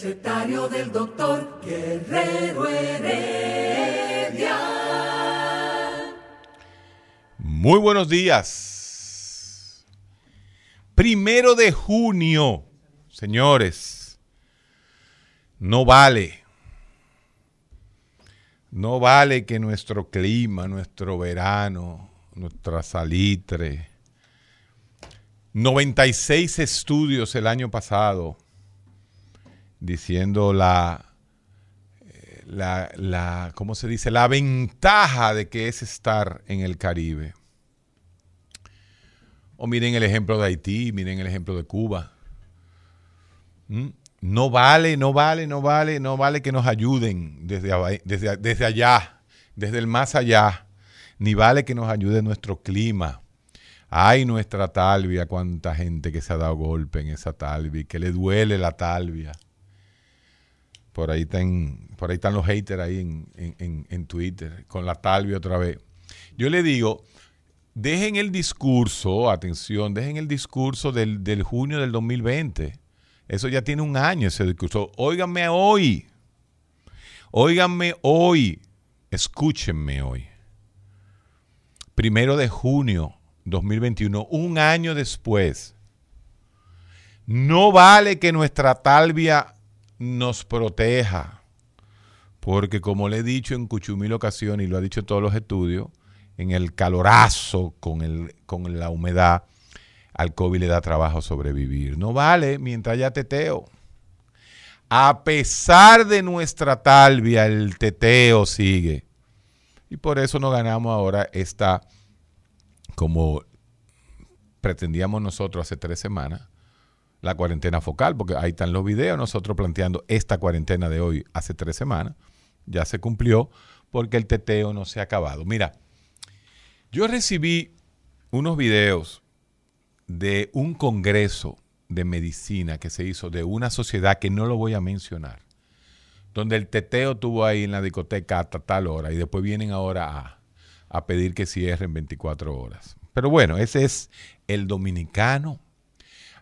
recetario del doctor Guerrero Heredia. Muy buenos días. Primero de junio, señores. No vale. No vale que nuestro clima, nuestro verano, nuestra salitre, 96 estudios el año pasado diciendo la, la, la, ¿cómo se dice? La ventaja de que es estar en el Caribe. O miren el ejemplo de Haití, miren el ejemplo de Cuba. ¿Mm? No vale, no vale, no vale, no vale que nos ayuden desde, desde, desde allá, desde el más allá. Ni vale que nos ayude nuestro clima. Ay, nuestra talvia, cuánta gente que se ha dado golpe en esa talvia, que le duele la talvia. Por ahí, están, por ahí están los haters ahí en, Twitter, con la talvia otra vez. Yo le digo, dejen el discurso, atención, dejen el discurso del, del junio del 2020. Eso ya tiene un año ese discurso. Óiganme hoy. Óiganme hoy. Escúchenme hoy. Primero de junio 2021, un año después. No vale que nuestra talvia nos proteja. Porque como le he dicho en cuchumil ocasiones y lo ha dicho en todos los estudios, en el calorazo con, el, con la humedad, al COVID le da trabajo sobrevivir. No vale mientras haya teteo. A pesar de nuestra talvia, el teteo sigue. Y por eso no ganamos ahora esta, como pretendíamos nosotros hace tres semanas, la cuarentena focal, porque ahí están los videos, nosotros planteando esta cuarentena de hoy hace tres semanas, ya se cumplió porque el teteo no se ha acabado. Mira, yo recibí unos videos de un congreso de medicina que se hizo de una sociedad que no lo voy a mencionar, donde el teteo tuvo ahí en la discoteca hasta tal hora y después vienen ahora a, a pedir que cierren 24 horas. Pero bueno, ese es el dominicano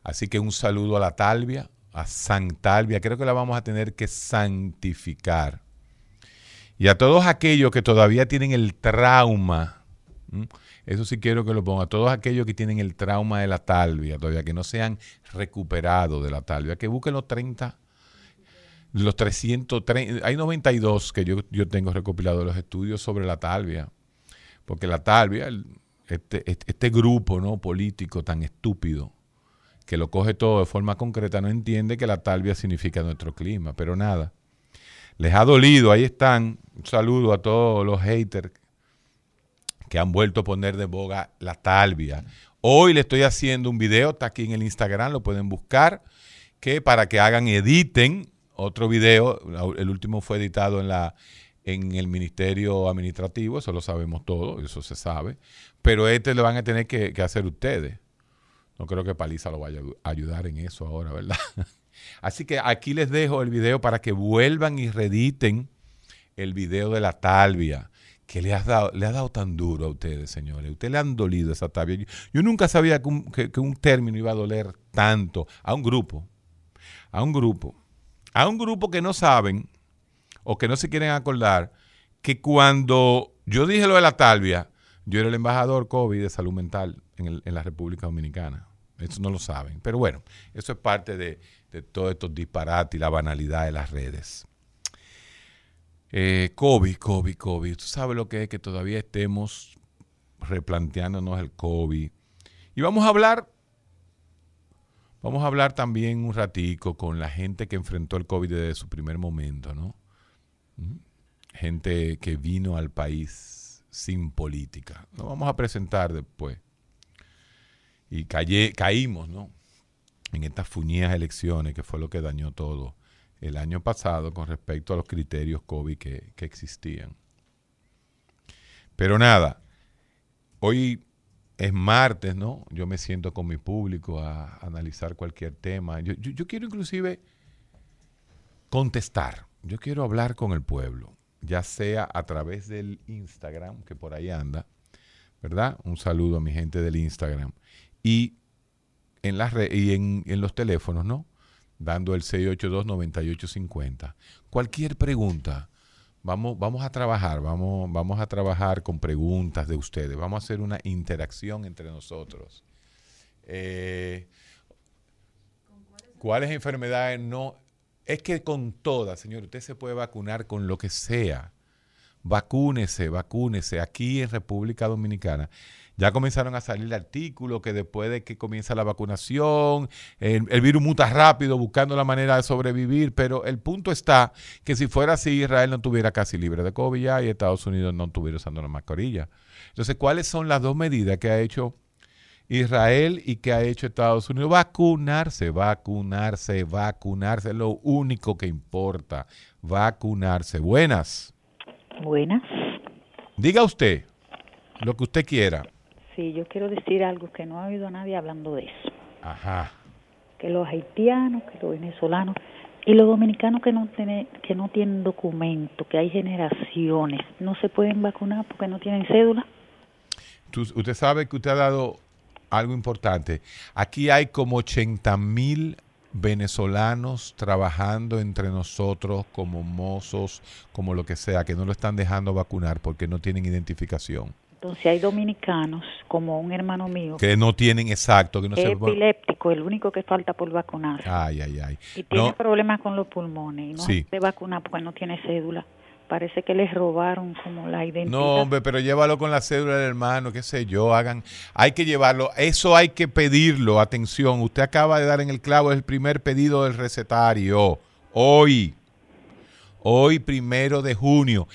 Así que un saludo a la Talvia, a San Talvia. Creo que la vamos a tener que santificar. Y a todos aquellos que todavía tienen el trauma, eso sí quiero que lo ponga, a todos aquellos que tienen el trauma de la talvia, todavía que no se han recuperado de la talvia, que busquen los 30, los 330, hay 92 que yo, yo tengo recopilado los estudios sobre la talvia, porque la talvia, este, este, este grupo ¿no? político tan estúpido, que lo coge todo de forma concreta, no entiende que la talvia significa nuestro clima, pero nada. Les ha dolido, ahí están. Un saludo a todos los haters que han vuelto a poner de boga la talvia. Hoy le estoy haciendo un video, está aquí en el Instagram, lo pueden buscar, que para que hagan, editen otro video. El último fue editado en la en el Ministerio Administrativo, eso lo sabemos todo, eso se sabe. Pero este lo van a tener que hacer ustedes. No creo que Paliza lo vaya a ayudar en eso ahora, ¿verdad? Así que aquí les dejo el video para que vuelvan y rediten el video de la talvia que le, has dado, le ha dado tan duro a ustedes, señores. Ustedes le han dolido esa talvia. Yo, nunca sabía que un, que un término iba a doler tanto a un grupo. A un grupo. A un grupo que no saben o que no se quieren acordar que cuando yo dije lo de la talvia, yo era el embajador COVID de salud mental en, la República Dominicana. Eso no lo saben. Pero bueno, eso es parte de, todos estos disparates y la banalidad de las redes. Eh, COVID, COVID, COVID. Tú sabes lo que es que todavía estemos replanteándonos el COVID. Y vamos a hablar, vamos a hablar también un ratico con la gente que enfrentó el COVID desde su primer momento, ¿no? Gente que vino al país sin política. Lo vamos a presentar después. Y caímos, ¿no? En estas fuñidas elecciones, que fue lo que dañó todo el año pasado con respecto a los criterios COVID que, existían. Pero nada, hoy es martes, ¿no? Yo me siento con mi público a, analizar cualquier tema. Yo, yo, quiero inclusive contestar, yo quiero hablar con el pueblo ya sea a través del Instagram, que por ahí anda, ¿verdad? Un saludo a mi gente del Instagram. Y en, las y en, los teléfonos, ¿no? dando el 682-9850. Cualquier pregunta, vamos, vamos a trabajar, vamos, vamos a trabajar con preguntas de ustedes, vamos a hacer una interacción entre nosotros. Eh, ¿Cuáles enfermedades no? Es que con todas, señor, usted se puede vacunar con lo que sea. Vacúnese, vacúnese. Aquí en República Dominicana ya comenzaron a salir artículos que después de que comienza la vacunación, el, virus muta rápido buscando la manera de sobrevivir, pero el punto está que si fuera así, Israel no tuviera casi libre de COVID ya y Estados Unidos no estuviera usando la mascarilla. Entonces, ¿cuáles son las dos medidas que ha hecho Israel y que ha hecho Estados Unidos? Vacunarse, vacunarse, vacunarse, es lo único que importa, vacunarse. Buenas. Buenas. Diga usted lo que usted quiera. Sí, yo quiero decir algo que no ha oído a nadie hablando de eso. Ajá. Que los haitianos, que los venezolanos y los dominicanos que no tienen que no tienen documento, que hay generaciones, no se pueden vacunar porque no tienen cédula. usted sabe que usted ha dado algo importante. Aquí hay como 80 mil venezolanos trabajando entre nosotros como mozos, como lo que sea, que no lo están dejando vacunar porque no tienen identificación. Entonces hay dominicanos, como un hermano mío, que no tienen exacto, que no es epiléptico, el único que falta por vacunarse. Ay, ay, ay. Y tiene problemas con los pulmones y no se vacuna porque no tiene cédula. Parece que les robaron como la identidad. No, hombre, pero llévalo con la cédula del hermano, qué sé yo, hagan, hay que llevarlo, eso hay que pedirlo, atención, usted acaba de dar en el clavo, el primer pedido del recetario, hoy, hoy primero de junio.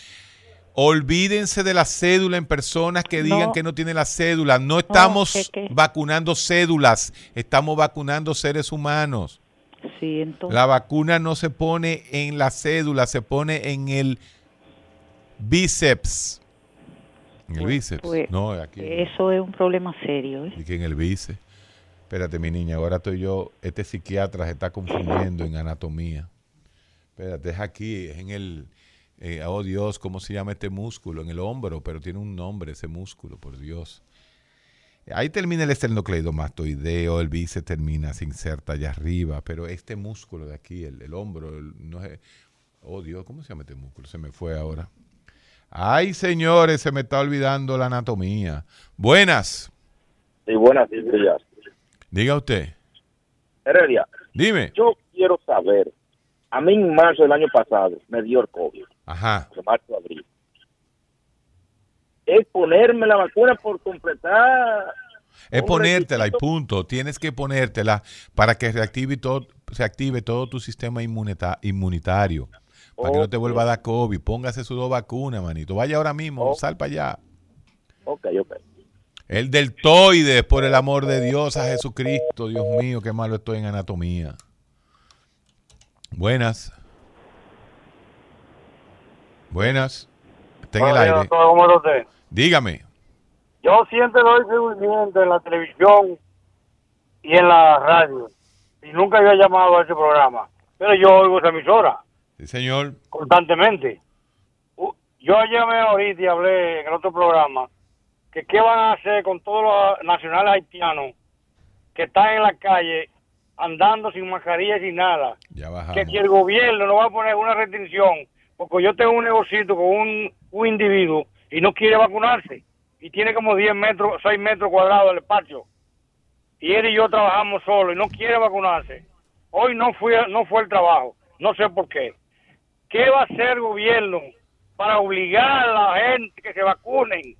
Olvídense de la cédula en personas que digan que no tienen la cédula. No estamos vacunando cédulas, estamos vacunando seres humanos. Sí, entonces. La vacuna no se pone en la cédula, se pone en el bíceps. En el pues, bíceps. Pues, no, aquí. Eso es un problema serio. ¿eh? Y que en el bíceps. Espérate, mi niña, ahora estoy yo. Este psiquiatra se está confundiendo en anatomía. Espérate, es aquí, es en el eh, oh Dios, ¿cómo se llama este músculo? En el hombro, pero tiene un nombre ese músculo, por Dios. Ahí termina el esternocleidomastoideo, el bíceps termina, se inserta allá arriba, pero este músculo de aquí, el, hombro, no es, oh Dios, ¿cómo se llama este músculo? Se me fue ahora. Ay, señores, se me está olvidando la anatomía. Buenas. Sí, buenas, sí, Diga usted. Heredia. Dime. Yo quiero saber, a mí en marzo del año pasado me dio el COVID. Ajá. marzo, abril. Es ponerme la vacuna por completar. Es ponértela y punto. Tienes que ponértela para que reactive todo, se active todo tu sistema inmunitario. Para que no te vuelva a dar COVID. Póngase su dos vacunas, manito. Vaya ahora mismo, sal para allá. Ok, ok. El deltoides, por el amor de Dios, a Jesucristo. Dios mío, qué malo estoy en anatomía. Buenas. Buenas. Está en el aire. Dígame. Yo siempre doy seguimiento en la televisión y en la radio. Y nunca había llamado a ese programa. Pero yo oigo esa emisora. Sí, señor. Constantemente. Yo llamé ahorita y hablé en el otro programa que qué van a hacer con todos los nacionales haitianos que están en la calle andando sin mascarilla y sin nada. Ya. Que si el gobierno no va a poner una restricción porque yo tengo un negocito con un, un individuo y no quiere vacunarse y tiene como 10 metros, 6 metros cuadrados del espacio y él y yo trabajamos solo y no quiere vacunarse. Hoy no fue, no fue el trabajo, no sé por qué. ¿Qué va a hacer el gobierno para obligar a la gente que se vacunen?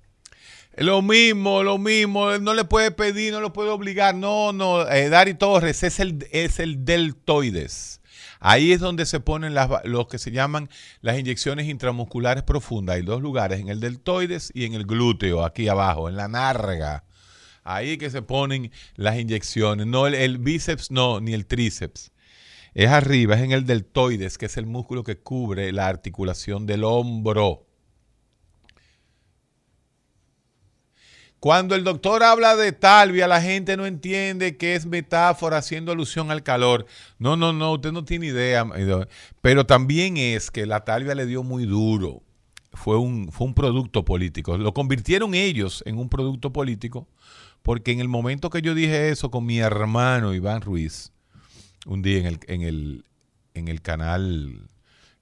Lo mismo, lo mismo, no le puede pedir, no lo puede obligar, no, no, eh, Dari Torres es el, es el deltoides. Ahí es donde se ponen las, los que se llaman las inyecciones intramusculares profundas. Hay dos lugares, en el deltoides y en el glúteo, aquí abajo, en la narga. Ahí que se ponen las inyecciones. No el, bíceps, no, ni el tríceps. Es arriba, es en el deltoides, que es el músculo que cubre la articulación del hombro. Cuando el doctor habla de talvia, la gente no entiende que es metáfora haciendo alusión al calor. No, no, no, usted no tiene idea. Pero también es que la talvia le dio muy duro. Fue un, fue un producto político. Lo convirtieron ellos en un producto político porque en el momento que yo dije eso con mi hermano Iván Ruiz, un día en el, en el, en el canal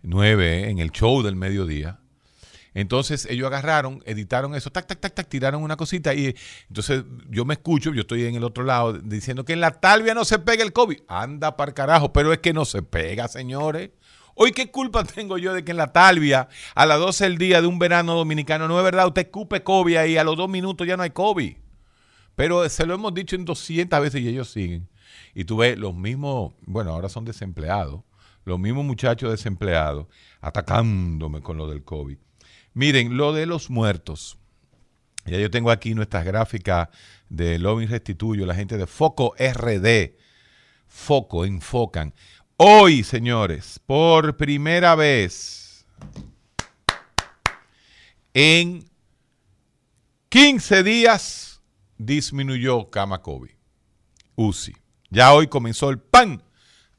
9, en el show del mediodía. Entonces ellos agarraron, editaron eso, tac, tac, tac, tac, tiraron una cosita y entonces yo me escucho, yo estoy en el otro lado diciendo que en la talvia no se pega el COVID. Anda para carajo, pero es que no se pega, señores. Hoy, ¿qué culpa tengo yo de que en la talvia, a las 12 del día de un verano dominicano, no es verdad, usted escupe COVID y a los dos minutos ya no hay COVID? Pero se lo hemos dicho en 200 veces y ellos siguen. Y tú ves los mismos, bueno, ahora son desempleados, los mismos muchachos desempleados atacándome con lo del COVID. Miren, lo de los muertos. Ya yo tengo aquí nuestras gráficas de Loving Restituyo, la gente de Foco RD. Foco, enfocan. Hoy, señores, por primera vez en 15 días disminuyó cama COVID. UCI. Ya hoy comenzó el pan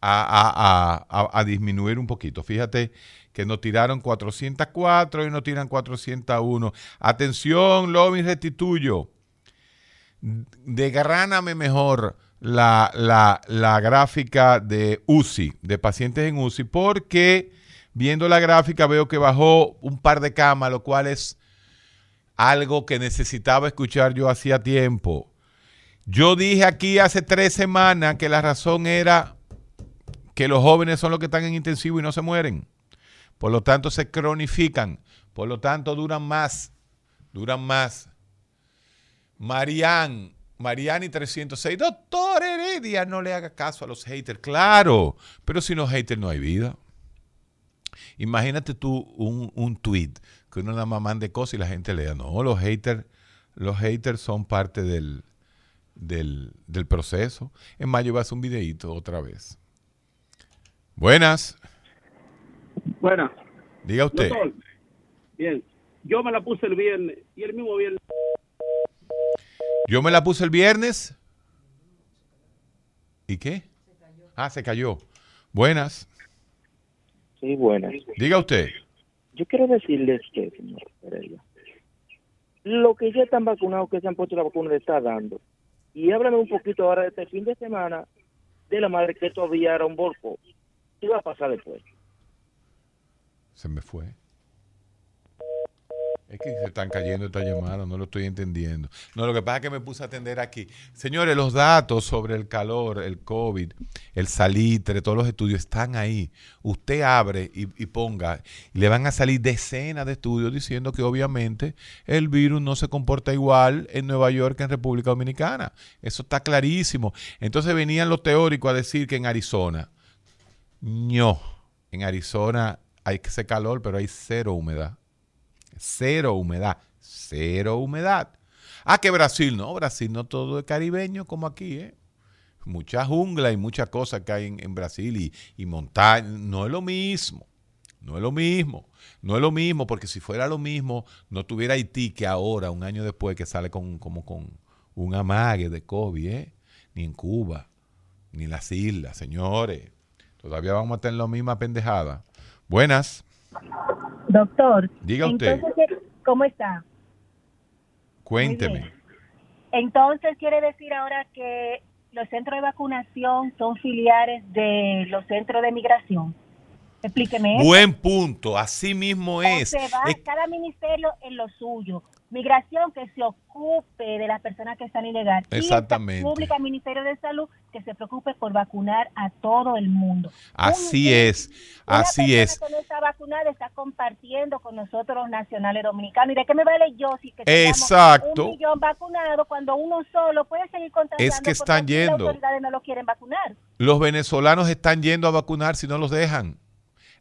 a, disminuir un poquito. Fíjate que nos tiraron 404 y nos tiran 401. Atención, Lobby Restituyo. Desgráname mejor la, la, la gráfica de UCI, de pacientes en UCI, porque viendo la gráfica veo que bajó un par de camas, lo cual es algo que necesitaba escuchar yo hacía tiempo. Yo dije aquí hace tres semanas que la razón era que los jóvenes son los que están en intensivo y no se mueren. Por lo tanto, se cronifican. Por lo tanto, duran más. Duran más. Marian, Mariani 306. Doctor Heredia, no le haga caso a los haters. Claro, pero sin los haters no hay vida. Imagínate tú un, un tweet que uno nada más mande cosas y la gente lea. No, los haters, los haters son parte del, del, del proceso. En mayo vas a un videito otra vez. Buenas. Buenas. Diga usted. Doctor, bien. Yo me la puse el viernes y el mismo viernes. Yo me la puse el viernes. ¿Y qué? Ah, se cayó. Buenas. Sí, buenas. Diga usted. Yo quiero decirles que, señor Pereira, lo que ya están vacunados, que se han puesto la vacuna, le está dando. Y háblame un poquito ahora de este fin de semana de la madre que todavía era un bolco. ¿Qué va a pasar después? Se me fue. Es que se están cayendo estas llamadas, no lo estoy entendiendo. No, lo que pasa es que me puse a atender aquí. Señores, los datos sobre el calor, el COVID, el salitre, todos los estudios están ahí. Usted abre y, ponga, y le van a salir decenas de estudios diciendo que obviamente el virus no se comporta igual en Nueva York que en República Dominicana. Eso está clarísimo. Entonces venían los teóricos a decir que en Arizona, no, en Arizona hay ese calor, pero hay cero humedad. Cero humedad. Cero humedad. Ah, que Brasil, no, Brasil no todo es caribeño como aquí, ¿eh? Mucha jungla y muchas cosas que hay en, en Brasil y, y montaña. No es lo mismo. No es lo mismo. No es lo mismo, porque si fuera lo mismo, no tuviera Haití que ahora, un año después, que sale con, como con un amague de COVID, ¿eh? Ni en Cuba, ni en las islas, señores. Todavía vamos a tener la misma pendejada. Buenas. Doctor, Diga usted. entonces, ¿cómo está? Cuénteme. Entonces quiere decir ahora que los centros de vacunación son filiales de los centros de migración. Explíqueme. eso. Buen punto. Así mismo O es. se va Es- cada ministerio en lo suyo. Migración que se ocupe de las personas que están ilegales. Y Exactamente. Pública, Ministerio de Salud, que se preocupe por vacunar a todo el mundo. Así Un- es. Una Así es. que no está vacunada está compartiendo con nosotros los nacionales dominicanos. ¿Y de qué me vale yo si que Exacto. un millón vacunado cuando uno solo puede seguir? Es que están aquí las yendo. autoridades no lo quieren vacunar. Los venezolanos están yendo a vacunar si no los dejan.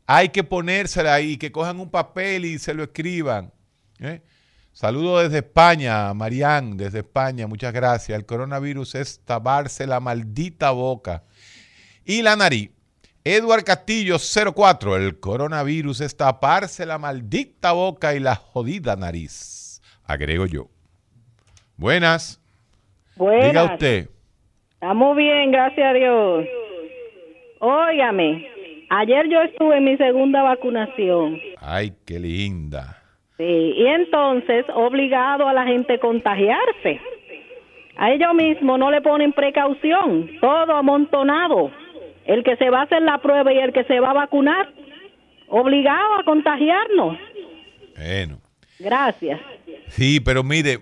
Hay que ponérsela ahí, que cojan un papel y se lo escriban. ¿eh? Saludo desde España, Marián, desde España, muchas gracias. El coronavirus es taparse la maldita boca y la nariz. Edward Castillo 04, el coronavirus es taparse la maldita boca y la jodida nariz. Agrego yo. Buenas, diga usted. Estamos bien, gracias a Dios. Óigame, ayer yo estuve en mi segunda vacunación. Ay, qué linda. Sí, y entonces obligado a la gente a contagiarse. A ellos mismos no le ponen precaución, todo amontonado El que se va a hacer la prueba y el que se va a vacunar, obligado a contagiarnos. Bueno. Gracias. Sí, pero mire,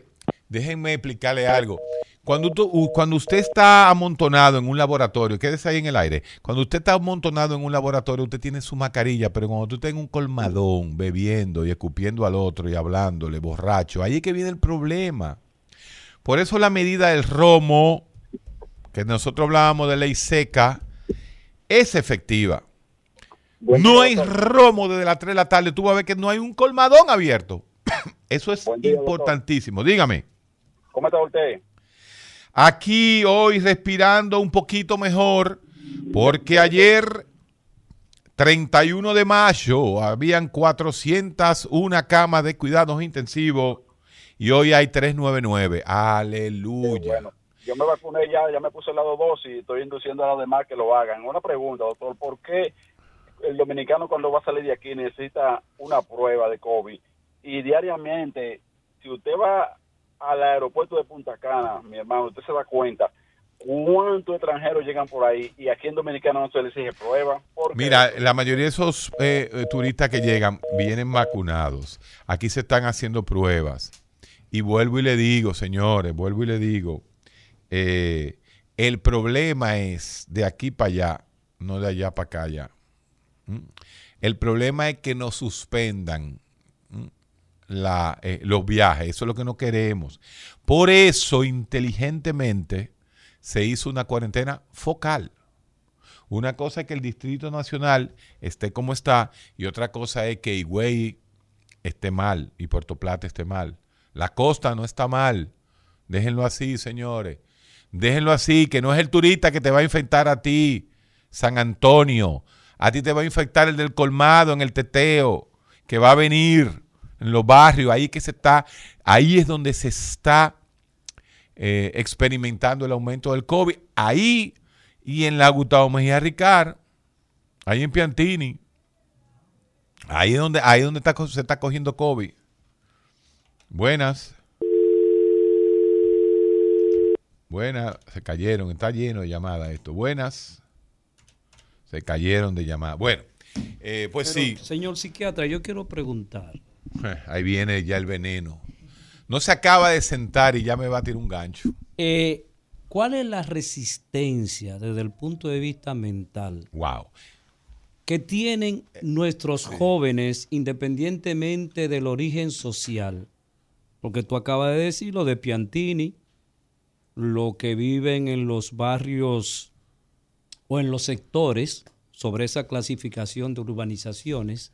déjenme explicarle algo. Cuando, tú- cuando usted está amontonado en un laboratorio, quédese ahí en el aire. Cuando usted está amontonado en un laboratorio, usted tiene su mascarilla, pero cuando tú estás en un colmadón bebiendo y escupiendo al otro y hablándole, borracho, ahí es que viene el problema. Por eso la medida del romo, que nosotros hablábamos de ley seca, es efectiva. No hay romo desde las 3 de la tarde. Tú vas a ver que no hay un colmadón abierto. Eso es doctor. importantísimo. Dígame. ¿Cómo está usted? Aquí hoy respirando un poquito mejor porque ayer 31 de mayo habían 401 camas de cuidados intensivos y hoy hay 399. Aleluya. Bueno, yo me vacuné ya, ya me puse la dos dosis y estoy induciendo a los demás que lo hagan. Una pregunta, doctor, ¿por qué el dominicano cuando va a salir de aquí necesita una prueba de COVID? Y diariamente, si usted va al aeropuerto de Punta Cana, mi hermano, usted se da cuenta cuántos extranjeros llegan por ahí y aquí en Dominicano no se les exige prueba. Mira, la mayoría de esos eh, eh, turistas que llegan vienen vacunados. Aquí se están haciendo pruebas. Y vuelvo y le digo, señores, vuelvo y le digo, eh, el problema es de aquí para allá, no de allá para acá ya. ¿Mm? El problema es que nos suspendan. Eh, los viajes. Eso es lo que no queremos. Por eso, inteligentemente, se hizo una cuarentena focal. Una cosa es que el Distrito Nacional esté como está y otra cosa es que Higüey esté mal y Puerto Plata esté mal. La costa no está mal. Déjenlo así, señores. Déjenlo así, que no es el turista que te va a infectar a ti, San Antonio. A ti te va a infectar el del colmado en el teteo, que va a venir en los barrios, ahí que se está, ahí es donde se está eh, experimentando el aumento del COVID. Ahí y en la Gustavo Mejía Ricard, ahí en Piantini, ahí es donde, ahí es donde está, se está cogiendo COVID. Buenas. Buenas, se cayeron, está lleno de llamadas esto. Buenas. Se cayeron de llamadas. Bueno, eh, pues Pero, sí, Señor psiquiatra, yo quiero preguntar. Ahí viene ya el veneno. No se acaba de sentar y ya me va a tirar un gancho. eh, ¿Cuál es la resistencia desde el punto de vista mental Wow. que tienen nuestros jóvenes independientemente del origen social? Porque tú acabas de decir lo de Piantini, lo que viven en los barrios o en los sectores sobre esa clasificación de urbanizaciones,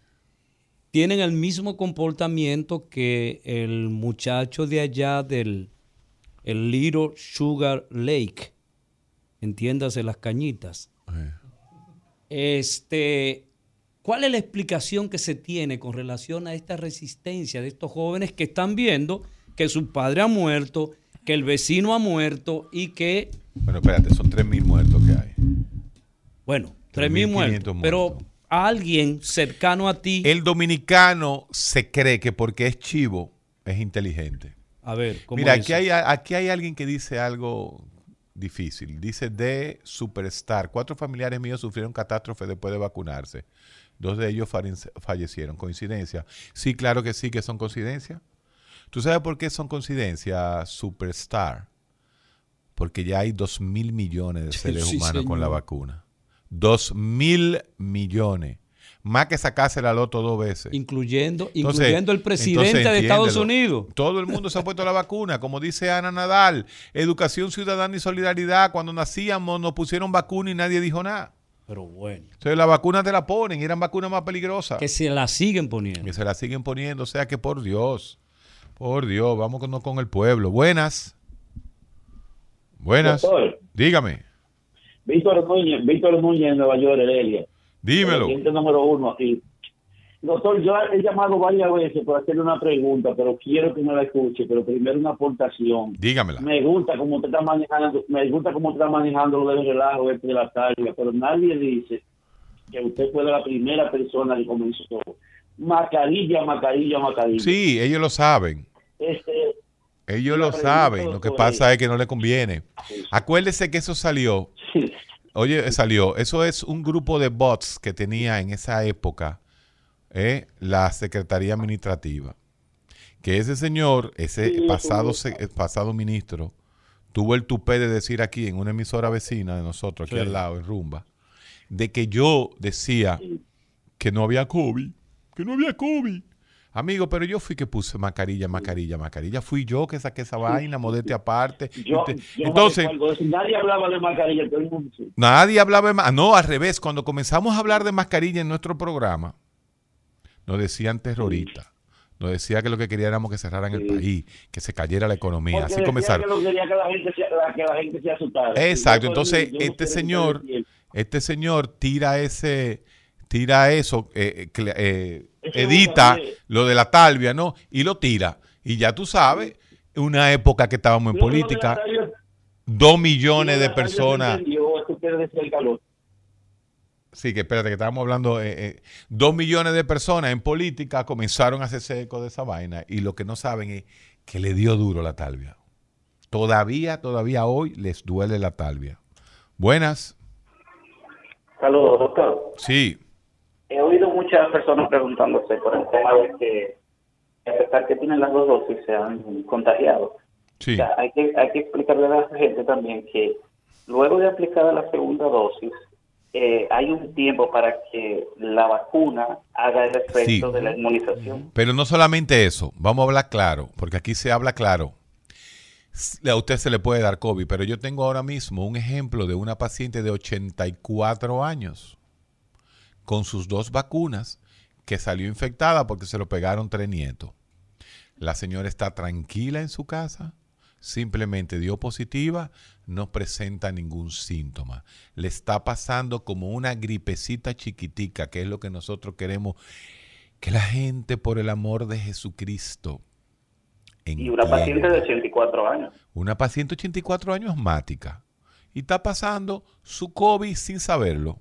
tienen el mismo comportamiento que el muchacho de allá del el Little Sugar Lake, entiéndase las cañitas. Este, ¿cuál es la explicación que se tiene con relación a esta resistencia de estos jóvenes que están viendo que su padre ha muerto, que el vecino ha muerto y que, Bueno, espérate, son 3.000 muertos que hay. bueno, 3.000 3.500 muertos, pero a alguien cercano a ti, El dominicano se cree que porque es chivo es inteligente. a ver, ¿cómo Mira, es aquí eso? hay, aquí hay alguien que dice algo difícil. Dice de Superstar. Cuatro familiares míos sufrieron catástrofe después de vacunarse. Dos de ellos fallecieron. ¿Coincidencia? Sí, claro que sí, que son coincidencias. ¿Tú sabes por qué son coincidencias, Superstar? Porque ya hay dos mil millones de seres Sí, humanos con la vacuna. Dos mil millones. Más que sacarse la loto dos veces. incluyendo, Entonces- incluyendo el presidente entonces, de Estados. Unidos. Todo el mundo se ha puesto la vacuna, como dice Ana Nadal. Educación ciudadana y solidaridad. Cuando nacíamos nos pusieron vacuna y nadie dijo nada. Pero bueno, Entonces las vacunas te la ponen y eran vacunas más peligrosas. que se la siguen poniendo. Que se la siguen poniendo. O sea que por Dios, por Dios, vamos con, con el pueblo. Buenas. Buenas. Doctor. Dígame. Víctor Núñez, Víctor Núñez en Nueva York, Heredia. Dímelo. Cliente número uno aquí. Doctor, yo he llamado varias veces para hacerle una pregunta, pero quiero que me la escuche. Pero primero una aportación. Dígamela. Me gusta cómo usted está manejando, me gusta cómo está manejando lo del relajo este de la tarde, pero nadie dice que usted fue la primera persona que comenzó. Mascarilla, mascarilla, mascarilla. Sí, ellos lo saben. Este, Ellos lo saben. Lo que pasa es- que no le conviene. Acuérdese que eso salió oye, salió. Eso es un grupo de bots que tenía en esa época eh, la Secretaría Administrativa. Que ese señor, ese pasado, eh, pasado ministro, tuvo el tupé de decir aquí en una emisora vecina de nosotros, aquí Sí. al lado, en Rumba, de que yo decía que no había COVID, que no había COVID. Amigo, pero yo fui que puse mascarilla, mascarilla, mascarilla. Fui yo que saqué esa vaina, modete aparte. Yo, Usted- yo Entonces, nadie hablaba de mascarilla, todo el mundo sí. Nadie hablaba de ma- No, al revés. Cuando comenzamos a hablar de mascarilla en nuestro programa, nos decían terroristas. Nos decía que lo que querían éramos que cerraran el país, que se cayera la economía. Porque Así comenzaron. que quería que la gente se, la- que la gente se asustara. Exacto. Entonces, yo este señor, este señor tira ese, tira eso, eh, eh, eh, edita lo de la talvia, ¿no? Y lo tira. Y ya tú sabes, una época que estábamos en política, dos millones lo de personas. Sí, que espérate, que estábamos hablando, eh, eh, dos millones de personas en política comenzaron a hacerse eco de esa vaina y lo que no saben es que le dio duro la talvia. Todavía, todavía hoy les duele la talvia. Buenas, Saludos, doctor. sí, He oído muchas personas preguntándose por el tema de que, a pesar que tienen las dos dosis, se han contagiado. sí. O sea, hay que, hay que explicarle a la gente también que luego de aplicada la segunda dosis, eh, hay un tiempo para que la vacuna haga el efecto Sí. de la inmunización. Pero no solamente eso, vamos a hablar claro, porque aquí se habla claro. A usted se le puede dar COVID, pero yo tengo ahora mismo un ejemplo de una paciente de 84 años con sus dos vacunas que salió infectada porque se lo pegaron tres nietos. La señora está tranquila en su casa, simplemente dio positiva, no presenta ningún síntoma. Le está pasando como una gripecita chiquitica, que es lo que nosotros queremos que la gente, por el amor de Jesucristo, Y una paciente de entienda. 84 años. Una paciente de 84 años asmática y está pasando su COVID sin saberlo.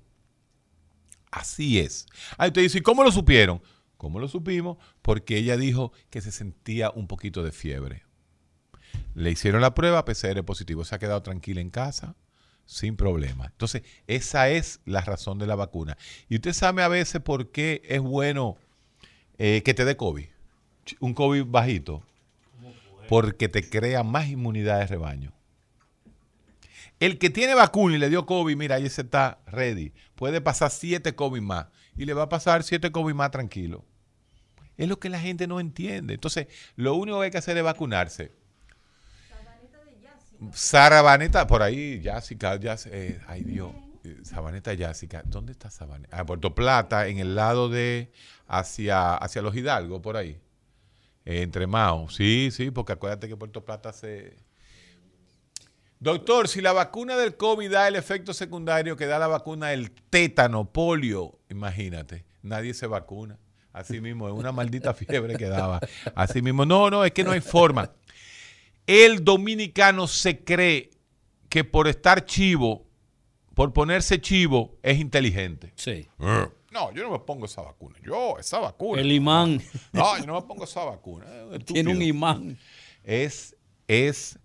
Así es. Ahí usted dice, ¿y cómo lo supieron? ¿Cómo lo supimos? Porque ella dijo que se sentía un poquito de fiebre. Le hicieron la prueba, PCR positivo. Se ha quedado tranquila en casa, sin problema. Entonces, esa es la razón de la vacuna. Y usted sabe a veces por qué es bueno eh, que te dé COVID. Un COVID bajito. Porque te crea más inmunidad de rebaño. El que tiene vacuna y le dio COVID, mira, ahí se está ready. Puede pasar siete COVID más. Y le va a pasar siete COVID más tranquilo. Es lo que la gente no entiende. Entonces, lo único que hay que hacer es vacunarse. Sarabaneta, por ahí, Jessica, Jas- eh, ay Dios, eh, Sabaneta Jessica, ¿dónde está Sabaneta? Ah, Puerto Plata, en el lado de, hacia, hacia los Hidalgo, por ahí. Eh, entre Mao, sí, sí, porque acuérdate que Puerto Plata se... Doctor, si la vacuna del COVID da el efecto secundario que da la vacuna del tétano, polio, imagínate, nadie se vacuna. Así mismo, es una maldita fiebre que daba. Así mismo, no, no, es que no hay forma. El dominicano se cree que por estar chivo, por ponerse chivo, es inteligente. Sí. No, yo no me pongo esa vacuna. Yo, esa vacuna. El imán. No, yo no me pongo esa vacuna. Tiene un imán. Es, es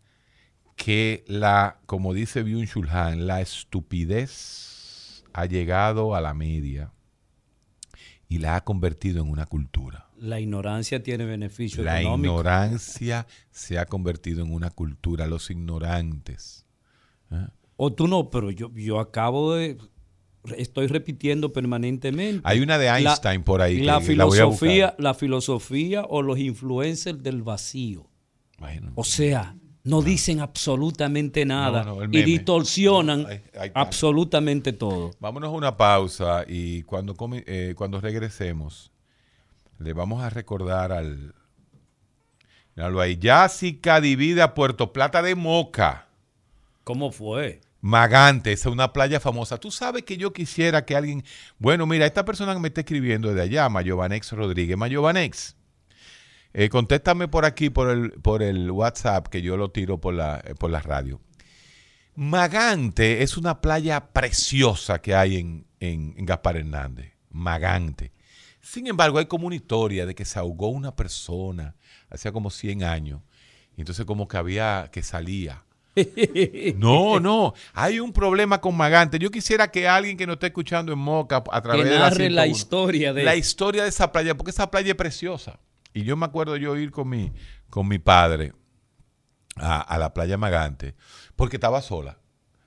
que la, como dice Byung Chul Han, la estupidez ha llegado a la media y la ha convertido en una cultura. La ignorancia tiene beneficio La económico. ignorancia se ha convertido en una cultura. Los ignorantes. ¿eh? O tú no, pero yo, yo acabo de... Estoy repitiendo permanentemente. Hay una de La- Einstein por ahí que La la filosofía, la filosofía o los influencers del vacío. Bueno, O sea, no dicen absolutamente nada No, no, el y distorsionan absolutamente todo. Vámonos a una pausa y cuando, come- eh, cuando regresemos le vamos a recordar al... Míralo ahí. Jessica divide a Puerto Plata de Moca. ¿Cómo fue? Magante, esa es una playa famosa. Tú sabes que yo quisiera que alguien... Bueno, mira, esta persona que me está escribiendo de allá, Mayovanex Rodríguez. Mayovanex, eh, contéstame por aquí, por el, por el WhatsApp, que yo lo tiro por la, eh, por la radio. Magante es una playa preciosa que hay en, en, en Gaspar Hernández. Magante. Sin embargo, hay como una historia de que se ahogó una persona hacía como 100 años. Entonces como que había, que salía No, no, hay un problema con Magante. Yo quisiera que alguien que nos esté escuchando en Moca a través Que de la, la 101, historia de- la historia de esa playa, porque esa playa es preciosa. Y yo me acuerdo yo ir con mi, con mi padre a, a la playa Magante, porque estaba sola.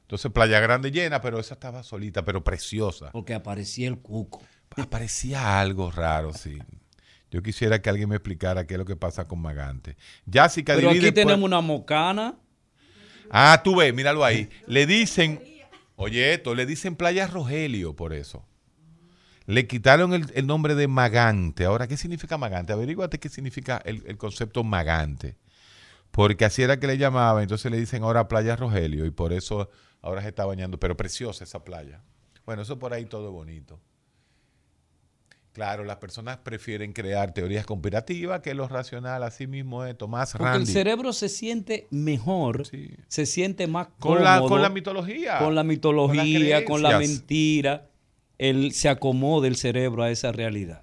Entonces, playa grande llena, pero esa estaba solita, pero preciosa. Porque aparecía el cuco. Aparecía algo raro, sí. Yo quisiera que alguien me explicara qué es lo que pasa con Magante. Jessica Pero aquí por- tenemos una mocana. Ah, tú ves, míralo ahí. Le dicen, oye esto, le dicen Playa Rogelio por eso. Le quitaron el, el nombre de Magante. Ahora, ¿qué significa Magante? Averíguate qué significa el, el concepto Magante. Porque así era que le llamaba, entonces le dicen ahora Playa Rogelio y por eso ahora se está bañando. Pero preciosa esa playa. Bueno, eso por ahí todo es bonito. Claro, las personas prefieren crear teorías conspirativas que lo racional, así mismo es. Tomás Porque el cerebro se siente mejor, se siente más Con la- cómodo, con la mitología. Con la mitología, con, la mentira. Él se acomoda el cerebro a esa realidad.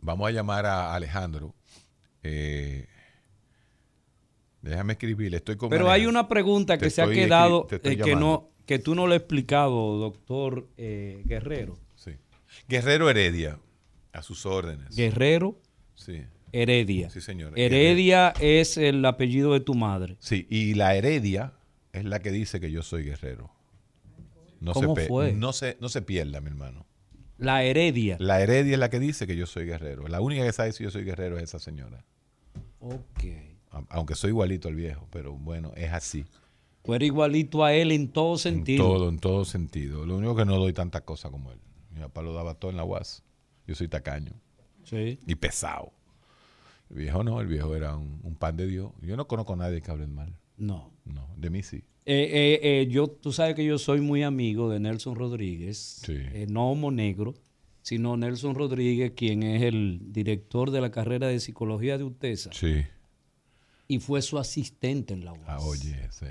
Vamos a llamar a Alejandro. Eh, déjame escribirle, estoy con Pero hay una pregunta que Te se ha quedado eh, que no que tú no lo has explicado, doctor eh, Guerrero. Sí. Guerrero Heredia, a sus órdenes. Guerrero Sí. Heredia. Sí, señor. Heredia es el apellido de tu madre. Sí, y la Heredia es la que dice que yo soy guerrero. No ¿Cómo se fue? No se, no se pierda, mi hermano. La Heredia. La Heredia es la que dice que yo soy guerrero. La única que sabe si yo soy guerrero es esa señora. Ok. Aunque soy igualito al viejo, pero bueno, es así. Tú eres igualito a él en todo En sentido. todo, en todo sentido. Lo único que no doy tanta cosa como él. Mi papá lo daba todo en la UAS. Yo soy tacaño. Sí. Y pesado. El viejo no, el viejo era un, un pan de Dios. Yo no conozco a nadie que hable mal. No. No, de mí sí. Eh, eh, eh, yo, tú sabes que yo soy muy amigo de Nelson Rodríguez, eh, no Homo Negro, sino Nelson Rodríguez, quien es el director de la carrera de psicología de UTESA. Sí. Y fue su asistente en la UAS, Ah, oye, sí.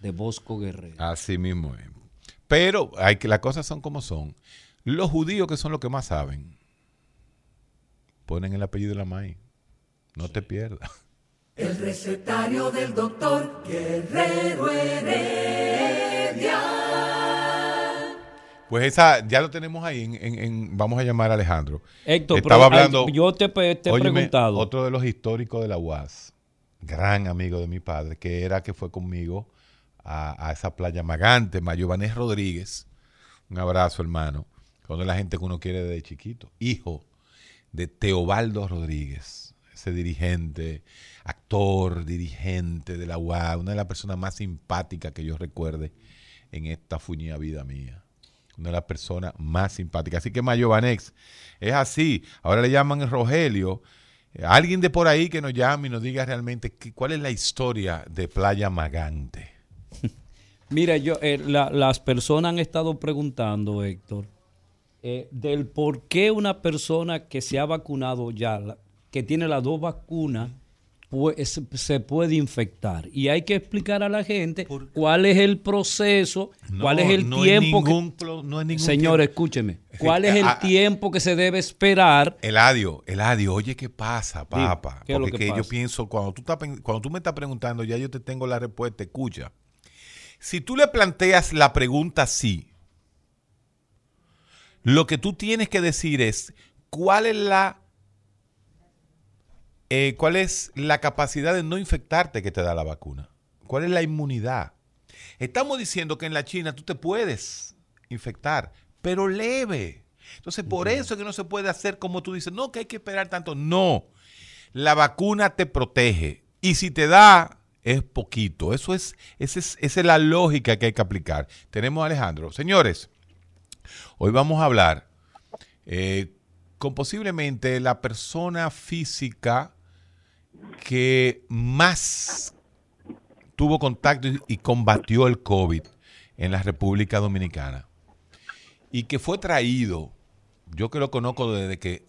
de Bosco Guerrero. Así mismo es. Pero hay que las cosas son como son. Los judíos que son los que más saben, ponen el apellido de la maíz. No te pierdas. El recetario del doctor Guerrero Heredia. Pues esa ya lo tenemos ahí. En, en- en- vamos a llamar a Alejandro. Héctor, Estaba pero, hablando. ay, yo te, te he Óyeme, preguntado. Otro de los históricos de la UAS, gran amigo de mi padre, que era que fue conmigo a, a esa playa Magante, Mayobanés Rodríguez. Un abrazo, hermano. Cuando es la gente que uno quiere desde chiquito. Hijo de Teobaldo Rodríguez, ese dirigente, actor, dirigente de la UAS, una de las personas más simpáticas que yo recuerde en esta fuñida vida mía. Una de las personas más simpáticas. Así que Mayobanex es así. Ahora le llaman Rogelio. Eh, Alguien de por ahí que nos llame y nos diga realmente qué- cuál es la historia de Playa Magante. Mira, yo, eh, la- las personas han estado preguntando, Héctor, eh, del por qué una persona que se ha vacunado ya, que tiene las dos vacunas, pues, se puede infectar. Y hay que explicar a la gente cuál es el proceso, No, cuál es el no tiempo ningún que... no es ningún Señor, tiempo. escúcheme. ¿Cuál es el tiempo que se debe esperar? Eladio, Eladio, oye, ¿qué pasa, papá? ¿qué es lo Porque que que yo pienso, cuando tú, estás cuando tú me estás preguntando, ya yo te tengo la respuesta, escucha. Si tú le planteas la pregunta así, lo que tú tienes que decir es, ¿cuál es la, eh, cuál es la capacidad de no infectarte que te da la vacuna? ¿Cuál es la inmunidad? Estamos diciendo que en la China tú te puedes infectar, pero leve. Entonces, por eso es que no se puede hacer como tú dices, no, que hay que esperar tanto. No, la vacuna te protege y si te da, es poquito. Eso es, esa es, esa es la lógica que hay que aplicar. Tenemos a Alejandro. Señores, hoy vamos a hablar eh, con posiblemente la persona física que más tuvo contacto y, combatió el COVID en la República Dominicana. Y que fue traído, yo que lo conozco desde que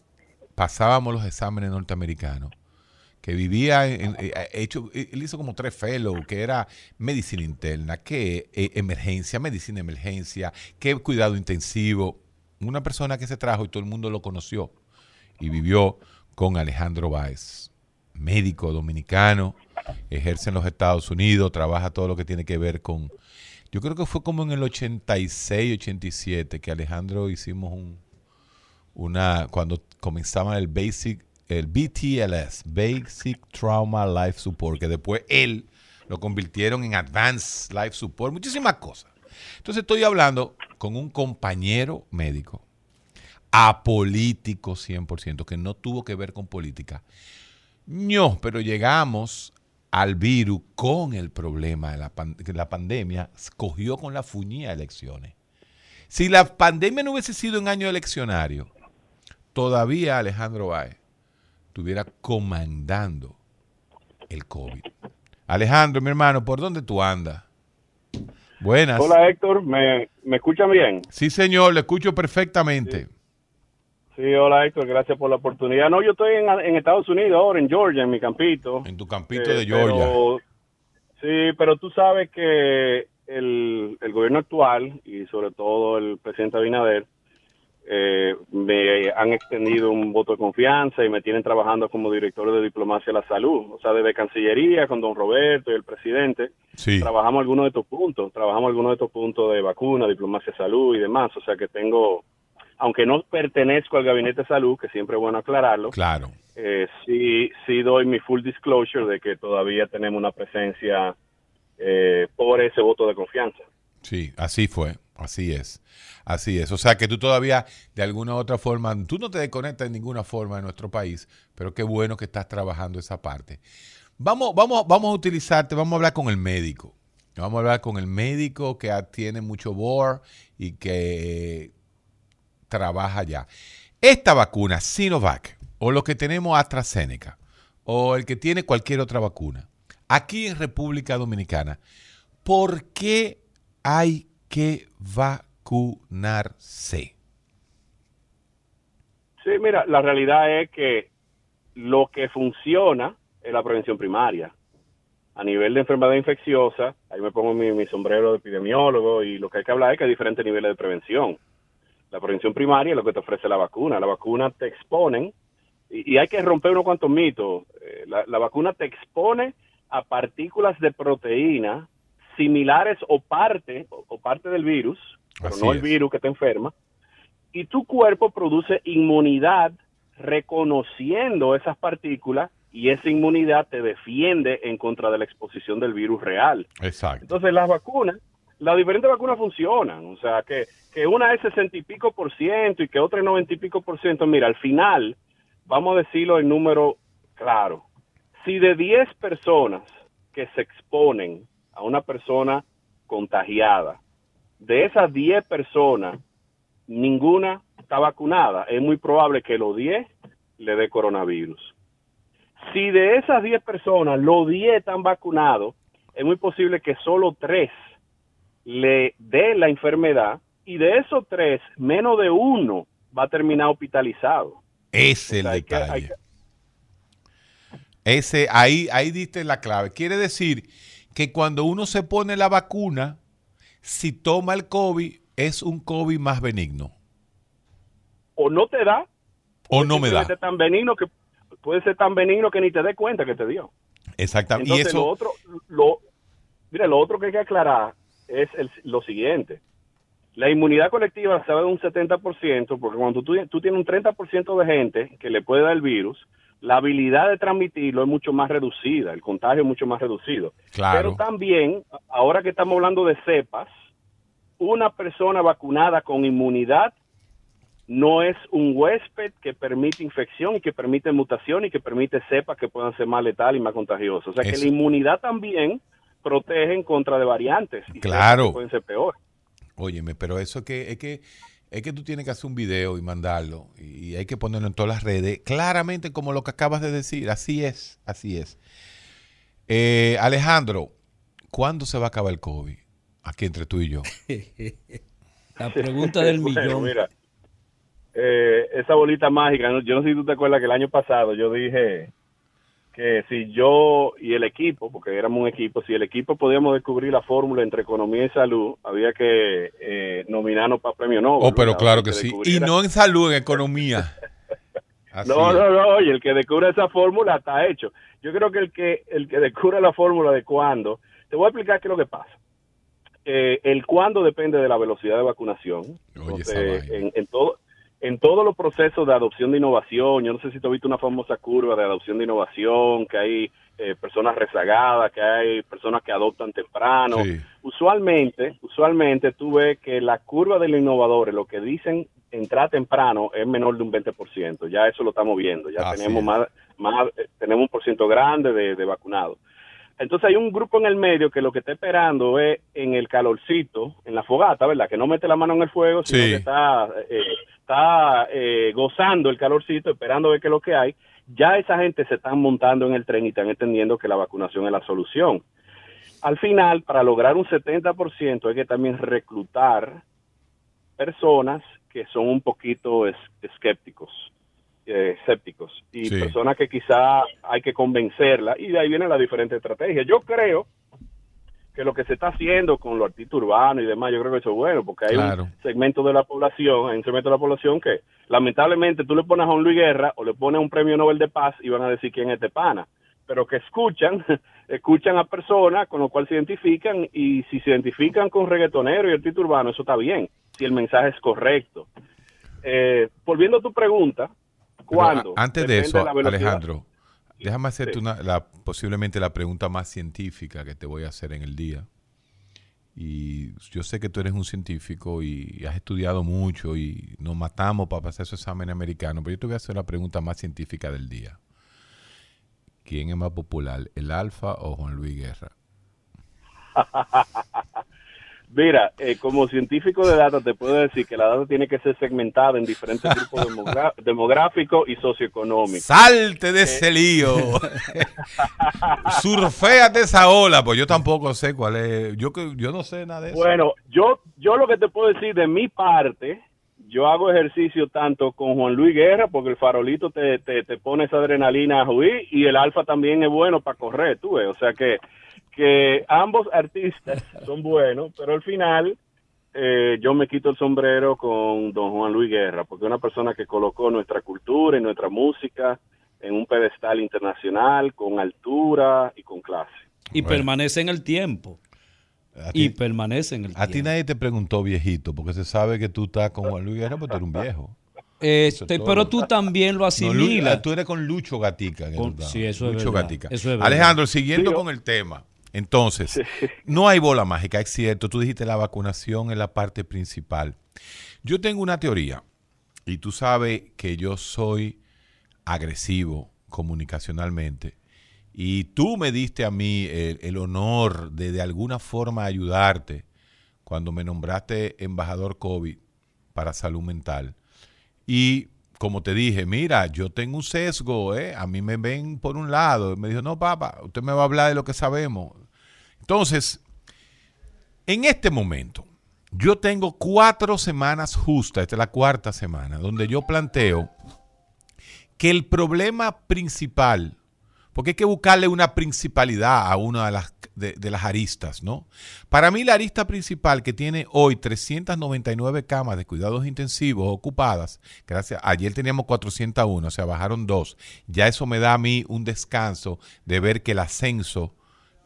pasábamos los exámenes norteamericanos, que vivía, en- eh, hecho, él hizo como tres fellows, que era medicina interna, que eh, emergencia, medicina emergencia, que cuidado intensivo, una persona que se trajo y todo el mundo lo conoció y vivió con Alejandro Báez, médico dominicano, ejerce en los Estados Unidos, trabaja todo lo que tiene que ver con... Yo creo que fue como en el 86, 87 que Alejandro hicimos un, una... cuando comenzaba el Basic, el BTLS, Basic Trauma Life Support, que después él lo convirtieron en Advanced Life Support, muchísimas cosas. Entonces estoy hablando con un compañero médico, apolítico 100%, que no tuvo que ver con política. No, pero llegamos al virus con el problema de la, la pandemia, cogió con la fuñía elecciones. Si la pandemia no hubiese sido un año eleccionario, todavía Alejandro Báez estuviera comandando el COVID. Alejandro, mi hermano, ¿por dónde tú andas? Buenas. Hola Héctor, ¿me, me escuchan bien? Sí, señor, le escucho perfectamente. Sí, hola Héctor, gracias por la oportunidad. No, yo estoy en, en Estados Unidos ahora, en Georgia, en mi campito. En tu campito Eh, de Georgia. pero- sí, pero tú sabes que el, el gobierno actual y sobre todo el presidente Abinader eh, me han extendido un voto de confianza y me tienen trabajando como director de diplomacia de la salud, o sea, desde Cancillería con don Roberto y el presidente. Sí. Trabajamos algunos de estos puntos, trabajamos algunos de estos puntos de vacuna, diplomacia de salud y demás, o sea que tengo, aunque no pertenezco al gabinete de salud, que siempre es bueno aclararlo, Claro. eh, sí, sí doy mi full disclosure de que todavía tenemos una presencia eh, por ese voto de confianza. Sí, así fue, así es, así es. O sea que tú todavía, de alguna u otra forma, tú no te desconectas de ninguna forma de nuestro país, pero qué bueno que estás trabajando esa parte. Vamos, vamos, vamos a utilizarte, vamos a hablar con el médico. Vamos a hablar con el médico que tiene mucho board y que trabaja ya. Esta vacuna, Sinovac, o lo que tenemos AstraZeneca, o el que tiene cualquier otra vacuna, aquí en República Dominicana, ¿por qué hay que vacunarse? Sí, mira, la realidad es que lo que funciona es la prevención primaria. A nivel de enfermedad infecciosa, ahí me pongo mi, mi sombrero de epidemiólogo y lo que hay que hablar es que hay diferentes niveles de prevención. La prevención primaria es lo que te ofrece la vacuna. La vacuna te exponen y, y hay que romper unos cuantos mitos. Eh, la, la vacuna te expone a partículas de proteína similares o parte o, o parte del virus, pero Así no el es. virus que te enferma, y tu cuerpo produce inmunidad reconociendo esas partículas y esa inmunidad te defiende en contra de la exposición del virus real. Exacto. Entonces las vacunas, las diferentes vacunas funcionan, o sea que, que una es sesenta y pico por ciento y que otra es noventa y pico por ciento, mira, al final, vamos a decirlo en número claro, si de 10 personas que se exponen a una persona contagiada, de esas 10 personas, ninguna está vacunada, es muy probable que los 10 le dé coronavirus. Si de esas 10 personas, los 10 están vacunados, es muy posible que solo 3 le dé la enfermedad y de esos 3, menos de uno va a terminar hospitalizado. Ese es el detalle. hay que- Ese, ahí, ahí diste la clave. Quiere decir que cuando uno se pone la vacuna, si toma el COVID, es un COVID más benigno. O no te da, O no me da. simplemente tan benigno que puede ser tan benigno que ni te des cuenta que te dio. Exactamente. Y Entonces, lo eso, otro, lo, mira, lo otro que hay que aclarar es el- lo siguiente. La inmunidad colectiva se da de un 70%, porque cuando tú, tú tienes un 30% de gente que le puede dar el virus, la habilidad de transmitirlo es mucho más reducida, el contagio es mucho más reducido. Claro. Pero también, ahora que estamos hablando de cepas, una persona vacunada con inmunidad no es un huésped que permite infección y que permite mutación y que permite cepas que puedan ser más letales y más contagiosas. O sea que Eso. la inmunidad también protege en contra de variantes. y Claro. pueden ser peores. óyeme, pero eso es que, es que, es que tú tienes que hacer un video y mandarlo. Y hay que ponerlo en todas las redes. Claramente como lo que acabas de decir. Así es, así es. Eh, Alejandro, ¿cuándo se va a acabar el COVID? Aquí entre tú y yo. La pregunta del Bueno, millón. mira, eh, esa bolita mágica, ¿no? yo no sé si tú te acuerdas que el año pasado yo dije que si yo y el equipo, porque éramos un equipo, si el equipo podíamos descubrir la fórmula entre economía y salud, había que eh, nominarnos para premio Nobel. Oh, pero ¿verdad? claro que sí. Y no en salud, en economía. Así no, no, no, y el que descubre esa fórmula está hecho. Yo creo que el que el que descubre la fórmula de cuándo, te voy a explicar qué es lo que pasa. Eh, el cuándo depende de la velocidad de vacunación. Entonces, esa en, en todo en todos los procesos de adopción de innovación, yo no sé si tú has visto una famosa curva de adopción de innovación, que hay eh, personas rezagadas, que hay personas que adoptan temprano. Sí. Usualmente, usualmente tú ves que la curva de los innovadores, lo que dicen entrar temprano es menor de un 20%. Ya eso lo estamos viendo. Ya tenemos más, más eh, tenemos un por ciento grande de, de vacunados. Entonces hay un grupo en el medio que lo que está esperando es en el calorcito, en la fogata, ¿verdad? Que no mete la mano en el fuego, sino Sí. que está, eh, está eh, gozando el calorcito, esperando a ver qué es lo que hay. Ya esa gente se están montando en el tren y están entendiendo que la vacunación es la solución. Al final, para lograr un 70%, hay que también reclutar personas que son un poquito es- escépticos, eh, escépticos, y Sí. personas que quizá hay que convencerla, y de ahí vienen las diferentes estrategias. Yo creo que lo que se está haciendo con los artistas urbanos y demás, yo creo que eso es bueno, porque hay Claro. un segmento de la población, hay un segmento de la población que lamentablemente tú le pones a un Luis Guerra o le pones un premio Nobel de Paz y van a decir quién es este pana, pero que escuchan, escuchan a personas con lo cual se identifican y si se identifican con reggaetonero y artista urbano, eso está bien, si el mensaje es correcto. Eh, volviendo a tu pregunta, Pero ¿cuándo? a- antes de eso. Alejandro, déjame hacerte Sí. una, la, posiblemente la pregunta más científica que te voy a hacer en el día. Y yo sé que tú eres un científico y has estudiado mucho y nos matamos para pasar esos exámenes americanos, pero yo te voy a hacer la pregunta más científica del día. ¿Quién es más popular, el Alfa o Juan Luis Guerra? Mira, eh, como científico de datos te puedo decir que la data tiene que ser segmentada en diferentes grupos demográficos y socioeconómicos. Salte de ese lío. Surféate esa ola, pues yo tampoco sé cuál es. Yo, que- yo no sé nada de eso. Bueno, yo, yo lo que te puedo decir de mi parte, yo hago ejercicio tanto con Juan Luis Guerra, porque el farolito te, te, te pone esa adrenalina a huir, y el alfa también es bueno para correr, tú ves. O sea que, que ambos artistas son buenos, pero al final eh, yo me quito el sombrero con don Juan Luis Guerra, porque es una persona que colocó nuestra cultura y nuestra música en un pedestal internacional, con altura y con clase. Y permanece en el tiempo. A Y ti- permanece en el A ti tiempo. nadie te preguntó viejito, porque se sabe que tú estás con Juan Luis Guerra, porque tú eres un viejo. Este, pero tú también lo No, asimilas. ah, tú eres con Lucho Gatica. que Con- sí, eso es Lucho verdad, Gatica. eso es verdad. Alejandro, siguiendo Sí, yo- con el tema. Entonces, no hay bola mágica, es cierto. Tú dijiste la vacunación es la parte principal. Yo tengo una teoría, y tú sabes que yo soy agresivo comunicacionalmente. Y tú me diste a mí el, el honor de de alguna forma ayudarte cuando me nombraste embajador COVID para salud mental. Y como te dije, mira, yo tengo un sesgo, ¿eh? a mí me ven por un lado. Me dijo, no, papá, usted me va a hablar de lo que sabemos. Entonces, en este momento, yo tengo cuatro semanas justas, esta es la cuarta semana, donde yo planteo que el problema principal, porque hay que buscarle una principalidad a una de las, de, las aristas, ¿no? Para mí la arista principal que tiene hoy 399 camas de cuidados intensivos ocupadas, gracias, ayer teníamos 401, o sea, bajaron dos, ya eso me da a mí un descanso de ver que el ascenso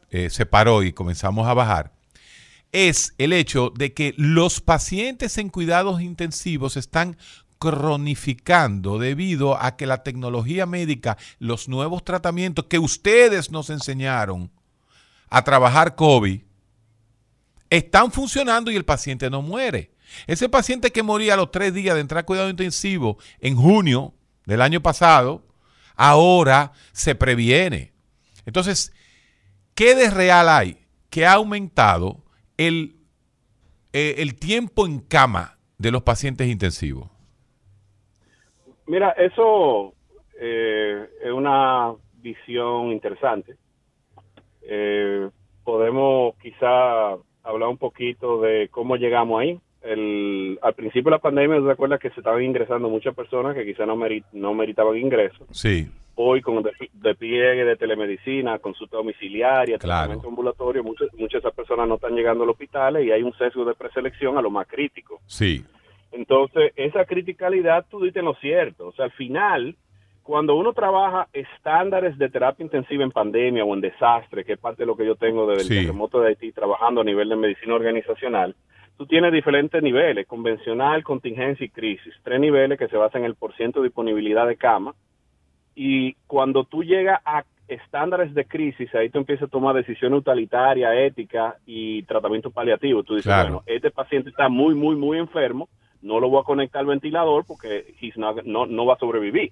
eh, se paró y comenzamos a bajar es el hecho de que los pacientes en cuidados intensivos están cronificando debido a que la tecnología médica, los nuevos tratamientos que ustedes nos enseñaron a trabajar COVID, están funcionando y el paciente no muere. Ese paciente que moría a los tres días de entrar a cuidado intensivo en junio del año pasado, ahora se previene. Entonces, ¿qué de real hay? Que ha aumentado el, eh, el tiempo en cama de los pacientes intensivos. Mira, eso eh, es una visión interesante. Eh, podemos quizá hablar un poquito de cómo llegamos ahí. El, al principio de la pandemia, ¿te acuerdas que se estaban ingresando muchas personas que quizá no, meri- no meritaban ingresos? Sí, Hoy con despliegue de telemedicina, consulta domiciliaria, Claro. tratamiento ambulatorio, muchas, muchas de esas personas no están llegando al hospital y hay un sesgo de preselección a lo más crítico. sí, Entonces, esa criticalidad tú dices lo cierto. O sea, al final, cuando uno trabaja estándares de terapia intensiva en pandemia o en desastre, que es parte de lo que yo tengo desde Sí. el terremoto de Haití, trabajando a nivel de medicina organizacional, tú tienes diferentes niveles, convencional, contingencia y crisis. Tres niveles que se basan en el porciento de disponibilidad de cama. Y cuando tú llegas a estándares de crisis, ahí tú empiezas a tomar decisiones utilitarias, éticas y tratamiento paliativo. Tú dices, Claro. bueno, este paciente está muy, muy, muy enfermo, no lo voy a conectar al ventilador porque he's not- no, no va a sobrevivir.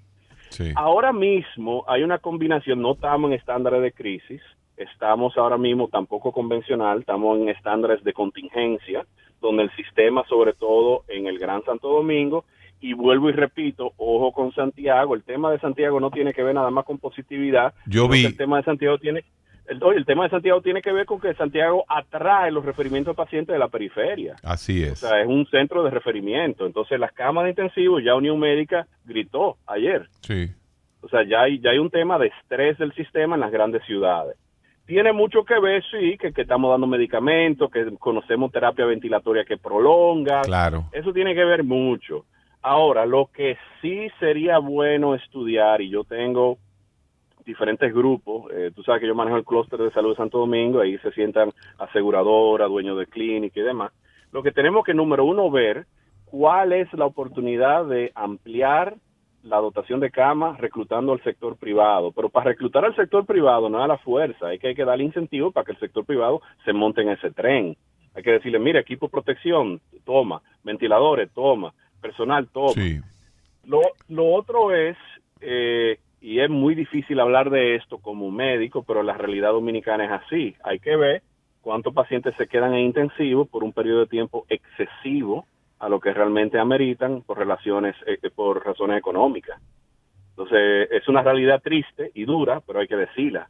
Sí. Ahora mismo hay una combinación, no estamos en estándares de crisis, estamos ahora mismo tampoco convencional, estamos en estándares de contingencia, donde el sistema, sobre todo en el Gran Santo Domingo, y vuelvo y repito, ojo con Santiago, el tema de Santiago no tiene que ver nada más con positividad, Yo vi- el tema de Santiago tiene el, el tema de Santiago tiene que ver con que Santiago atrae los referimientos de pacientes de la periferia. Así O es. sea, es un centro de referimiento. Entonces, las camas de intensivo, ya Unión Médica gritó ayer. Sí. O sea, ya hay, ya hay un tema de estrés del sistema en las grandes ciudades. Tiene mucho que ver, sí, que, que estamos dando medicamentos, que conocemos terapia ventilatoria que prolonga. Claro. Eso tiene que ver mucho. Ahora, lo que sí sería bueno estudiar, y yo tengo diferentes grupos, eh, tú sabes que yo manejo el clúster de salud de Santo Domingo, ahí se sientan aseguradoras, dueños de clínica y demás. Lo que tenemos que, número uno, ver cuál es la oportunidad de ampliar la dotación de camas reclutando al sector privado. Pero para reclutar al sector privado no es a la fuerza, hay que, hay que darle incentivo para que el sector privado se monte en ese tren. Hay que decirle, mira, equipo de protección, toma, ventiladores, toma, personal, toma. Sí. Lo, lo otro es, eh, y es muy difícil hablar de esto como médico, pero la realidad dominicana es así. Hay que ver cuántos pacientes se quedan en intensivo por un periodo de tiempo excesivo a lo que realmente ameritan por relaciones, eh, por razones económicas. Entonces, es una realidad triste y dura, pero hay que decirla.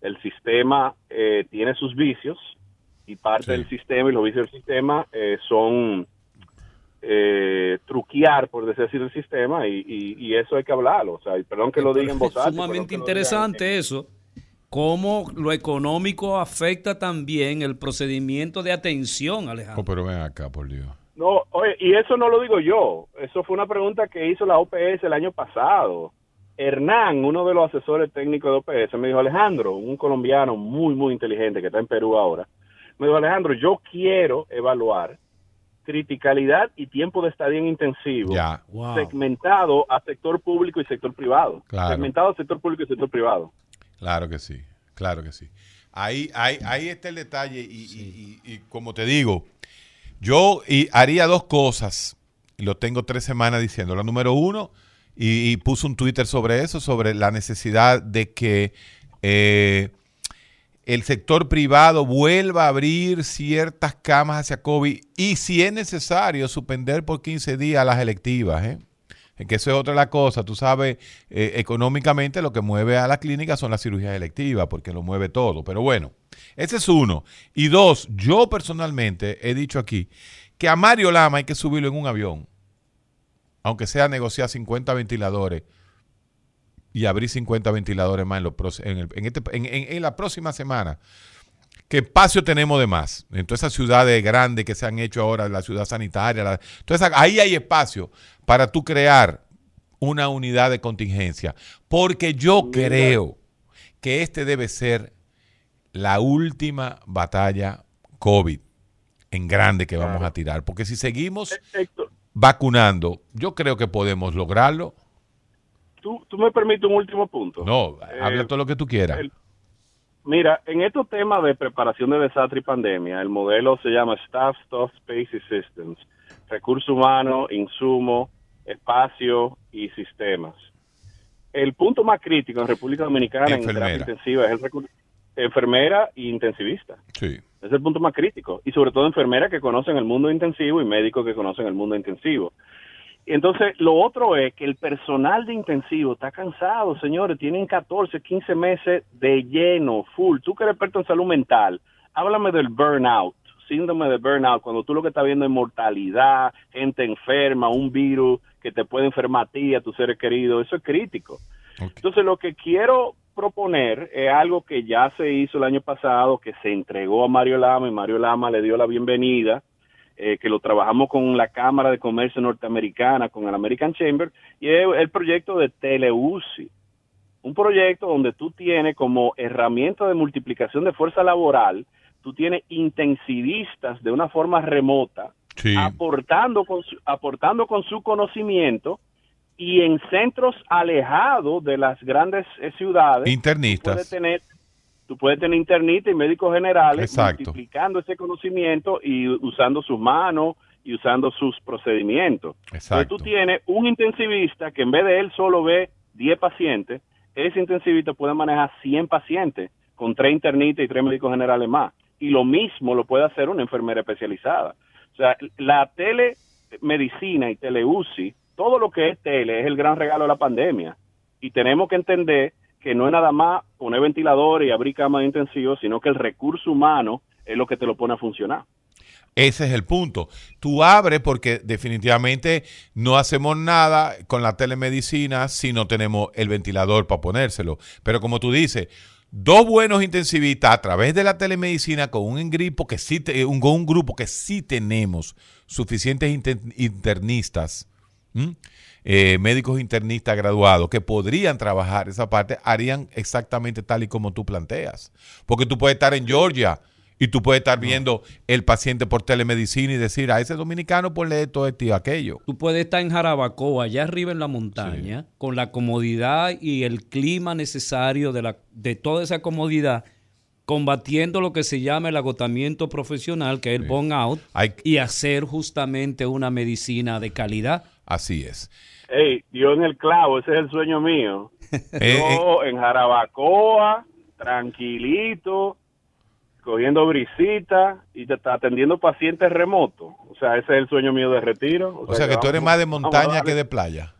El sistema eh, tiene sus vicios y parte del sistema y los vicios del sistema eh, son eh, truquear, por decir así, el sistema y, y- y eso hay que hablarlo. O sea, y perdón que lo diga en voz alta. Sumamente interesante eso. Cómo lo económico afecta también el procedimiento de atención, Alejandro. Oh, pero ven acá, por Dios. No, oye, y eso no lo digo yo. Eso fue una pregunta que hizo la OPS el año pasado. Hernán, uno de los asesores técnicos de OPS, me dijo, Alejandro, un colombiano muy, muy inteligente que está en Perú ahora, me dijo, Alejandro, yo quiero evaluar criticalidad y tiempo de estadía en intensivo Ya. segmentado a sector público y sector privado. Claro. Segmentado a sector público y sector privado. Claro que sí, claro que sí. Ahí, ahí, ahí está el detalle y, y- y- y como te digo, yo y haría dos cosas. y Lo tengo tres semanas diciendo. La número uno, y, y puse un Twitter sobre eso, sobre la necesidad de que eh, el sector privado vuelva a abrir ciertas camas hacia COVID y si es necesario suspender por 15 días las electivas. ¿eh? Que eso es otra la cosa. Tú sabes, eh, económicamente lo que mueve a la clínica son las cirugías electivas, porque lo mueve todo. Pero bueno, ese es uno. Y dos, yo personalmente he dicho aquí que a Mario Lama hay que subirlo en un avión, aunque sea negociar 50 ventiladores y abrir 50 ventiladores más en, en, el- en este- en- la próxima semana. ¿Qué espacio tenemos de más? En todas esas ciudades grandes que se han hecho ahora, la ciudad sanitaria, la- ahí hay espacio para tú crear una unidad de contingencia. Porque yo creo que este debe ser la última batalla COVID en grande que vamos a tirar. Porque si seguimos vacunando, yo creo que podemos lograrlo. ¿Tú, tú me permites un último punto? No, Eh, habla todo lo que tú quieras. el- Mira, en estos temas de preparación de desastre y pandemia, el modelo se llama Staff, Stuff, Space y Systems. Recursos humanos, insumo, espacio y sistemas. El punto más crítico en República Dominicana en Enfermera. terapia intensiva es el recur- enfermera y intensivista. Sí. Es el punto más crítico. Y sobre todo enfermeras que conocen el mundo intensivo y médicos que conocen el mundo intensivo. Y entonces, lo otro es que el personal de intensivo está cansado, señores. Tienen 14, 15 meses de lleno, full. Tú que eres experto en salud mental, háblame del burnout, síndrome de burnout, cuando tú lo que estás viendo es mortalidad, gente enferma, un virus que te puede enfermar a ti, a tus seres queridos. Eso es crítico. Entonces, lo que quiero proponer es algo que ya se hizo el año pasado, que se entregó a Mario Lama y Mario Lama le dio la bienvenida, eh, que lo trabajamos con la Cámara de Comercio Norteamericana, con el American Chamber, y es el proyecto de TeleUCI. Un proyecto donde tú tienes como herramienta de multiplicación de fuerza laboral, tú tienes intensivistas de una forma remota, aportando, con su, aportando con su conocimiento y en centros alejados de las grandes eh, ciudades. Internistas. Tú puedes tener, tú puedes tener internistas y médicos generales multiplicando ese conocimiento y usando sus manos y usando sus procedimientos. Exacto. tú tienes un intensivista que en vez de él solo ve 10 pacientes, ese intensivista puede manejar 100 pacientes con tres internistas y tres médicos generales más. Y lo mismo lo puede hacer una enfermera especializada. O sea, la telemedicina y teleuci, todo lo que es tele es el gran regalo de la pandemia. Y tenemos que entender que no es nada más poner ventiladores y abrir camas intensivos, sino que el recurso humano es lo que te lo pone a funcionar. Ese es el punto. Tú abres porque definitivamente no hacemos nada con la telemedicina si no tenemos el ventilador para ponérselo. Pero como tú dices, dos buenos intensivistas a través de la telemedicina con un grupo que sí, un, un grupo que sí tenemos suficientes internistas, eh, médicos internistas graduados que podrían trabajar esa parte, harían exactamente tal y como tú planteas. Porque tú puedes estar en Georgia y tú puedes estar viendo el paciente por telemedicina y decir, a ese dominicano ponle esto, esto y aquello. Tú puedes estar en Jarabacoa, allá arriba en la montaña, con la comodidad y el clima necesario de, la, de toda esa comodidad, combatiendo lo que se llama el agotamiento profesional, que es el burnout, y hacer justamente una medicina de calidad. Así es. Hey, Dios en el clavo, ese es el sueño mío. Eh, Yo en Jarabacoa, tranquilito, cogiendo brisita y te está atendiendo pacientes remotos. O sea, ese es el sueño mío de retiro. O, sea, que, tú eres más de montaña que de playa.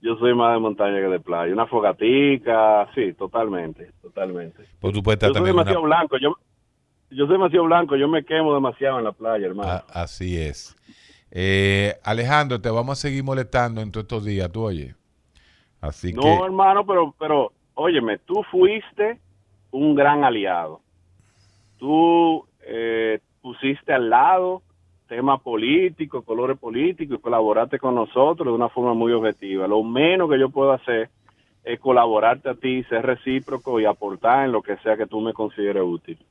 Yo soy más de montaña que de playa. Una fogatica, sí, totalmente, totalmente. Pues tú puedes yo soy demasiado blanco, yo, yo soy demasiado blanco, yo me quemo demasiado en la playa, hermano. Ah, así es. Eh, Alejandro, te vamos a seguir molestando en todos estos días, tú oye. Así no, que... hermano, pero, pero, óyeme, tú fuiste un gran aliado tú eh, pusiste al lado tema político, colores políticos y colaboraste con nosotros de una forma muy objetiva. Lo menos que yo puedo hacer es colaborarte a ti, ser recíproco y aportar en lo que sea que tú me consideres útil.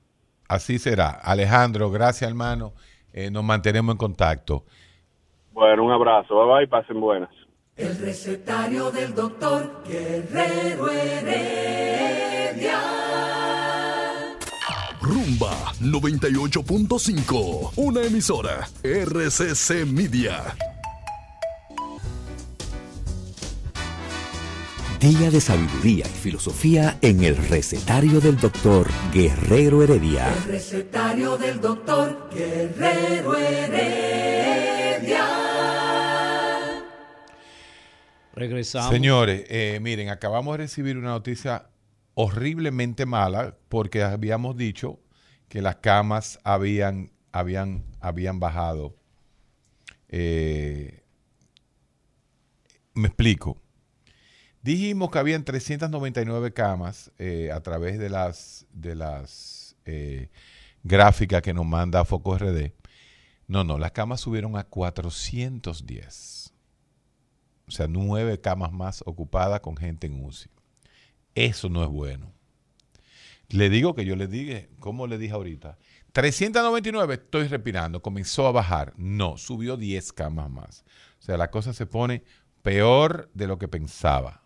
Así será. Alejandro, gracias hermano. Eh, nos mantenemos en contacto. Bueno, un abrazo. Bye bye, pasen buenas. El recetario del doctor Guerrero Heredia. Rumba 98.5, una emisora RCC Media. Día de sabiduría y filosofía en el recetario del doctor Guerrero Heredia. El recetario del doctor Guerrero Heredia. Regresamos. Señores, eh, miren, acabamos de recibir una noticia horriblemente mala porque habíamos dicho que las camas habían, habían, habían bajado. Eh, me explico. Dijimos que habían 399 camas eh, a través de las, de las eh, gráficas que nos manda Foco RD. No, no, las camas subieron a 410. O sea, nueve camas más ocupadas con gente en UCI. Eso no es bueno. Le digo que yo le dije, como le dije ahorita, 399 estoy respirando, comenzó a bajar. No, subió 10 camas más. O sea, la cosa se pone peor de lo que pensaba.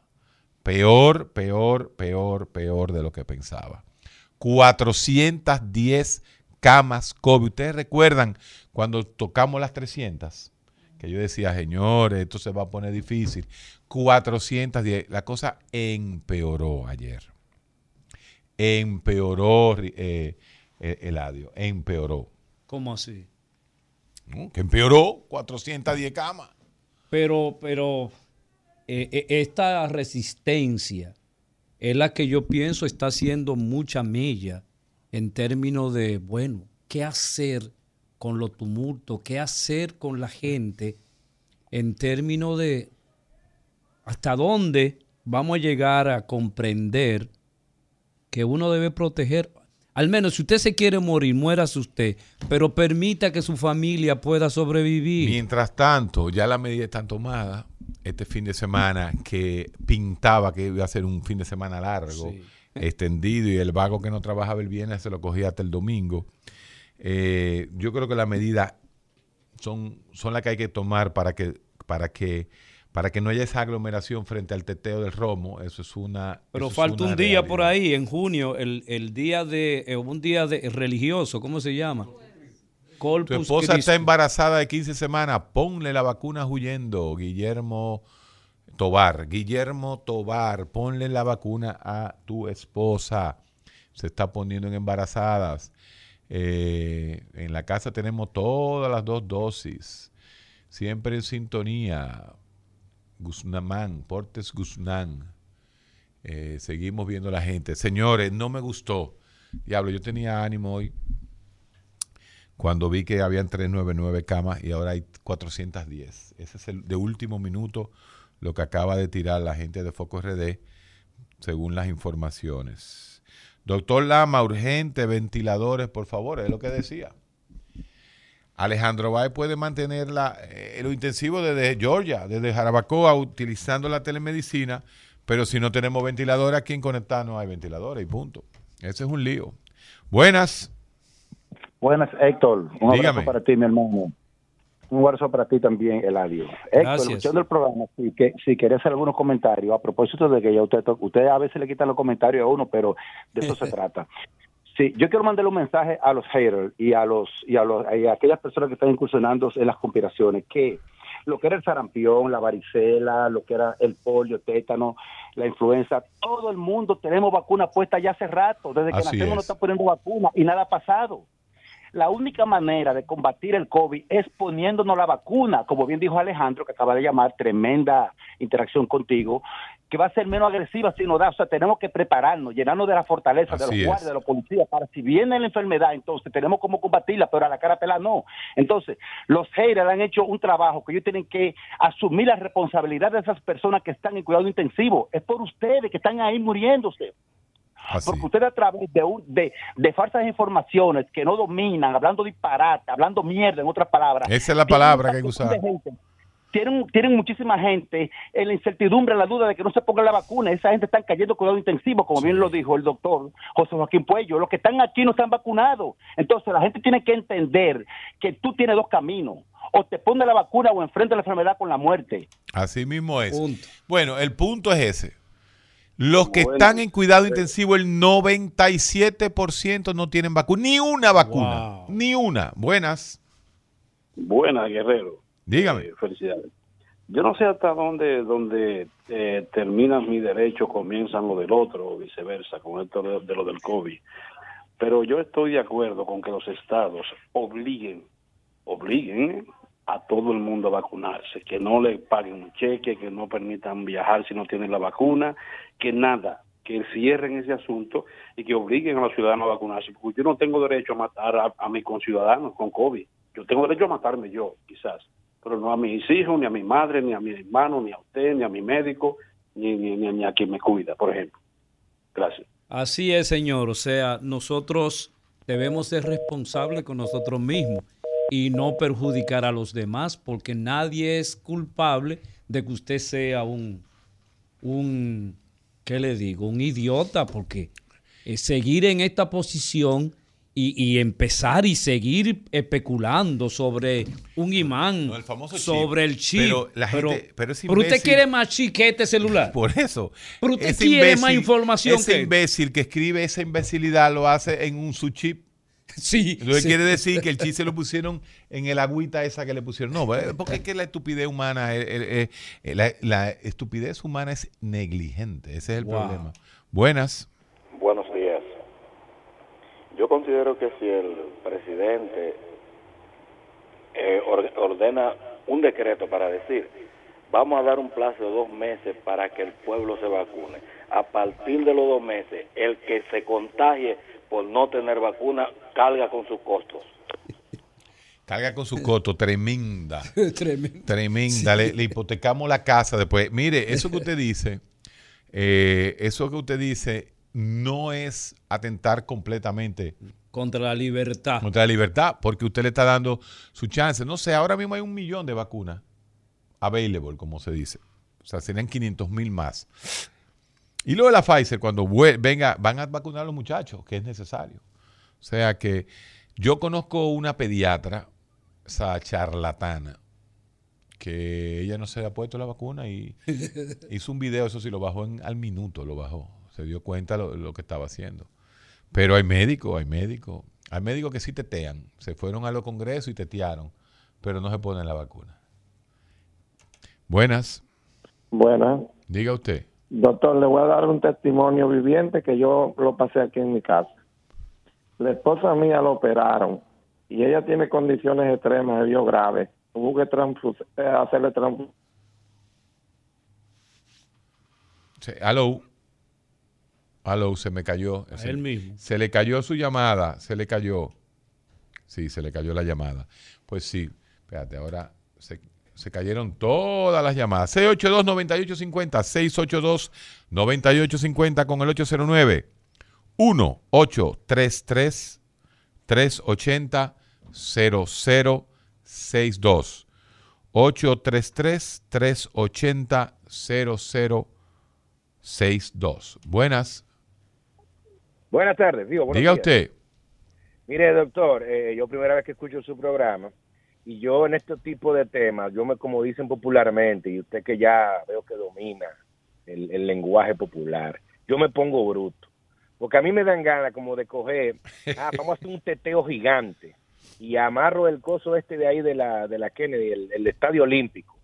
Peor, peor, peor, peor de lo que pensaba. 410 camas COVID. Ustedes recuerdan cuando tocamos las 300, que yo decía, señores, esto se va a poner difícil. 410. La cosa empeoró ayer. Empeoró, eh, eh, Eladio. Empeoró. ¿Cómo así? Que empeoró 410 camas. Pero, pero eh, esta resistencia es la que yo pienso está haciendo mucha mella en términos de, bueno, ¿qué hacer con los tumultos? ¿Qué hacer con la gente en términos de hasta dónde vamos a llegar a comprender que uno debe proteger. Al menos si usted se quiere morir, muérase usted, pero permita que su familia pueda sobrevivir. Mientras tanto, ya las medidas están tomadas. Este fin de semana que pintaba que iba a ser un fin de semana largo, extendido, y el vago que no trabajaba el viernes se lo cogía hasta el domingo. Eh, yo creo que las medidas son, son las que hay que tomar para que, para que para que no haya esa aglomeración frente al teteo del romo, eso es una... Pero falta un día realidad. por ahí, en junio, el, el día de, eh, un día de religioso, ¿cómo se llama? Tu esposa Christi. está embarazada de 15 semanas, ponle la vacuna huyendo, Guillermo Tobar. Guillermo Tobar, ponle la vacuna a tu esposa. Se está poniendo en embarazadas. Eh, en la casa tenemos todas las dos dosis. Siempre en sintonía. Guzmán, Portes Guzmán. Eh, seguimos viendo la gente. Señores, no me gustó. Diablo, yo tenía ánimo hoy cuando vi que habían 399 camas y ahora hay 410. Ese es el de último minuto lo que acaba de tirar la gente de Foco RD según las informaciones. Doctor Lama, urgente, ventiladores, por favor, es lo que decía. Alejandro Bay puede mantener la, eh, lo intensivo desde Georgia, desde Jarabacoa, utilizando la telemedicina, pero si no tenemos ventiladores, aquí en Conectar no hay ventiladores y punto. Ese es un lío. Buenas. Buenas, Héctor. Un Dígame. abrazo para ti, mi hermano. Un abrazo para ti también, Eladio. Héctor, escuchando el programa, si, que, si querés hacer algunos comentarios, a propósito de que ya usted, usted a veces le quitan los comentarios a uno, pero de eso se trata. Sí, yo quiero mandarle un mensaje a los haters y a los y a los y a aquellas personas que están incursionando en las conspiraciones que lo que era el sarampión, la varicela, lo que era el polio, tétano, la influenza, todo el mundo tenemos vacuna puesta ya hace rato, desde que Así nacemos es. nos están poniendo vacuna y nada ha pasado. La única manera de combatir el COVID es poniéndonos la vacuna, como bien dijo Alejandro, que acaba de llamar, tremenda interacción contigo, que va a ser menos agresiva si nos da. O sea, tenemos que prepararnos, llenarnos de la fortaleza, de los guardias, de los policías, para si viene la enfermedad, entonces tenemos cómo combatirla, pero a la cara pelada no. Entonces, los haters han hecho un trabajo que ellos tienen que asumir la responsabilidad de esas personas que están en cuidado intensivo. Es por ustedes que están ahí muriéndose. Así. Porque ustedes a través de, un- de, de falsas informaciones que no dominan, hablando disparate, hablando mierda, en otras palabras. Esa es la palabra que hay que usar. Tienen, tienen muchísima gente en la incertidumbre, en la duda de que no se ponga la vacuna. Esa gente está cayendo en cuidado intensivo, como bien lo dijo el doctor José Joaquín Puello. Los que están aquí no están vacunados. Entonces la gente tiene que entender que tú tienes dos caminos. O te pones la vacuna o enfrentas la enfermedad con la muerte. Así mismo es. Punto. Bueno, el punto es ese. Los que Bueno, están en cuidado intensivo, el 97% no tienen vacuna. Ni una vacuna. Wow. Ni una. Buenas. Buenas, Guerrero. Dígame. Eh, felicidades. Yo no sé hasta dónde, dónde eh, terminan mis derechos, comienzan lo del otro, o viceversa, con esto de, de lo del COVID. Pero yo estoy de acuerdo con que los estados obliguen, obliguen a todo el mundo a vacunarse, que no le paguen un cheque, que no permitan viajar si no tienen la vacuna, que nada, que cierren ese asunto y que obliguen a los ciudadanos a vacunarse, porque yo no tengo derecho a matar a, a mis conciudadanos con COVID. Yo tengo derecho a matarme yo, quizás, pero no a mis hijos, ni a mi madre, ni a mi hermano, ni a usted, ni a mi médico, ni, ni, ni- ni a quien me cuida, por ejemplo. Gracias. Así es, señor. O sea, nosotros debemos ser responsables con nosotros mismos y no perjudicar a los demás porque nadie es culpable de que usted sea un, un ¿qué le digo? Un idiota porque eh, seguir en esta posición y, y empezar y seguir especulando sobre un imán, famoso chip. sobre el chip. Pero la gente- pero es usted quiere más chip que este celular. Por eso. Pero usted quiere más información Ese que- imbécil que escribe esa imbecilidad lo hace en un su chip. Sí. Sí. quiere decir que el chip se lo pusieron en el agüita esa que le pusieron. No, eh, porque es que la estupidez humana, eh, eh, la, la estupidez humana es negligente. Ese es el Wow. problema. Buenas. Buenos días. Yo considero que si el presidente eh, or- ordena un decreto para decir, vamos a dar un plazo de dos meses para que el pueblo se vacune, a partir de los dos meses, el que se contagie por no tener vacuna carga con sus costos. Carga con su coto, tremenda. Tremenda. Le, le hipotecamos la casa después. Mire, eso que usted dice, eh, eso que usted dice, no es atentar completamente contra la libertad. Contra la libertad, porque usted le está dando su chance. No sé, ahora mismo hay un millón de vacunas available, como se dice. O sea, serían 500 mil más. Y luego de la Pfizer, cuando venga, van a vacunar a los muchachos, que es necesario. O sea que yo conozco una pediatra, esa charlatana, que ella no se le ha puesto la vacuna y hizo un video, eso sí, lo bajó en, al minuto, lo bajó. Se dio cuenta lo, lo que estaba haciendo. Pero hay médicos, hay médicos. Hay médicos que sí tetean. Se fueron a los congresos y tetearon, pero no se ponen la vacuna. Buenas. Buenas. Diga usted. Doctor, le voy a dar un testimonio viviente que yo lo pasé aquí en mi casa. La esposa mía lo operaron y ella tiene condiciones extremas, medio graves. Hubo que eh, hacerle transfusión. Sí, aló. Aló, se me cayó. A él mismo. Se le cayó su llamada, se le cayó. Sí, se le cayó la llamada. Pues sí, espérate, ahora se, se cayeron todas las llamadas. 682-9850, 682-9850 con el 809 1-833 380 0062 833 380 0062 Buenas. Buenas tardes, digo. Diga usted. Mire, doctor, eh, yo primera vez que escucho su programa y yo en este tipo de temas, yo me, como dicen popularmente, y usted que ya veo que domina el, el lenguaje popular, yo me pongo bruto. Porque a mí me dan ganas como de coger, ah, vamos a hacer un teteo gigante y amarro el coso este de ahí de la, de la Kennedy, el, Estadio Olímpico.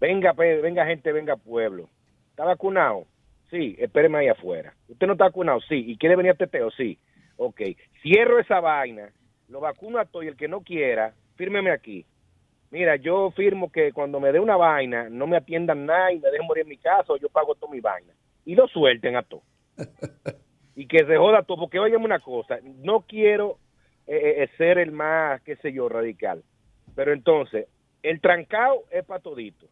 Venga, venga gente, venga pueblo. ¿Está vacunado? Sí, espéreme ahí afuera. ¿Usted no está vacunado? Sí. ¿Y quiere venir a teteo? Sí. Ok. Cierro esa vaina, lo vacuno a todo y el que no quiera, fírmeme aquí. Mira, yo firmo que cuando me dé una vaina, no me atiendan nada y me dejen morir en mi casa o yo pago toda mi vaina. Y lo suelten a todo. y que se joda todo, porque óyeme una cosa, no quiero eh, eh, eh, ser el más, qué sé yo, radical, pero entonces, el trancado es para todito,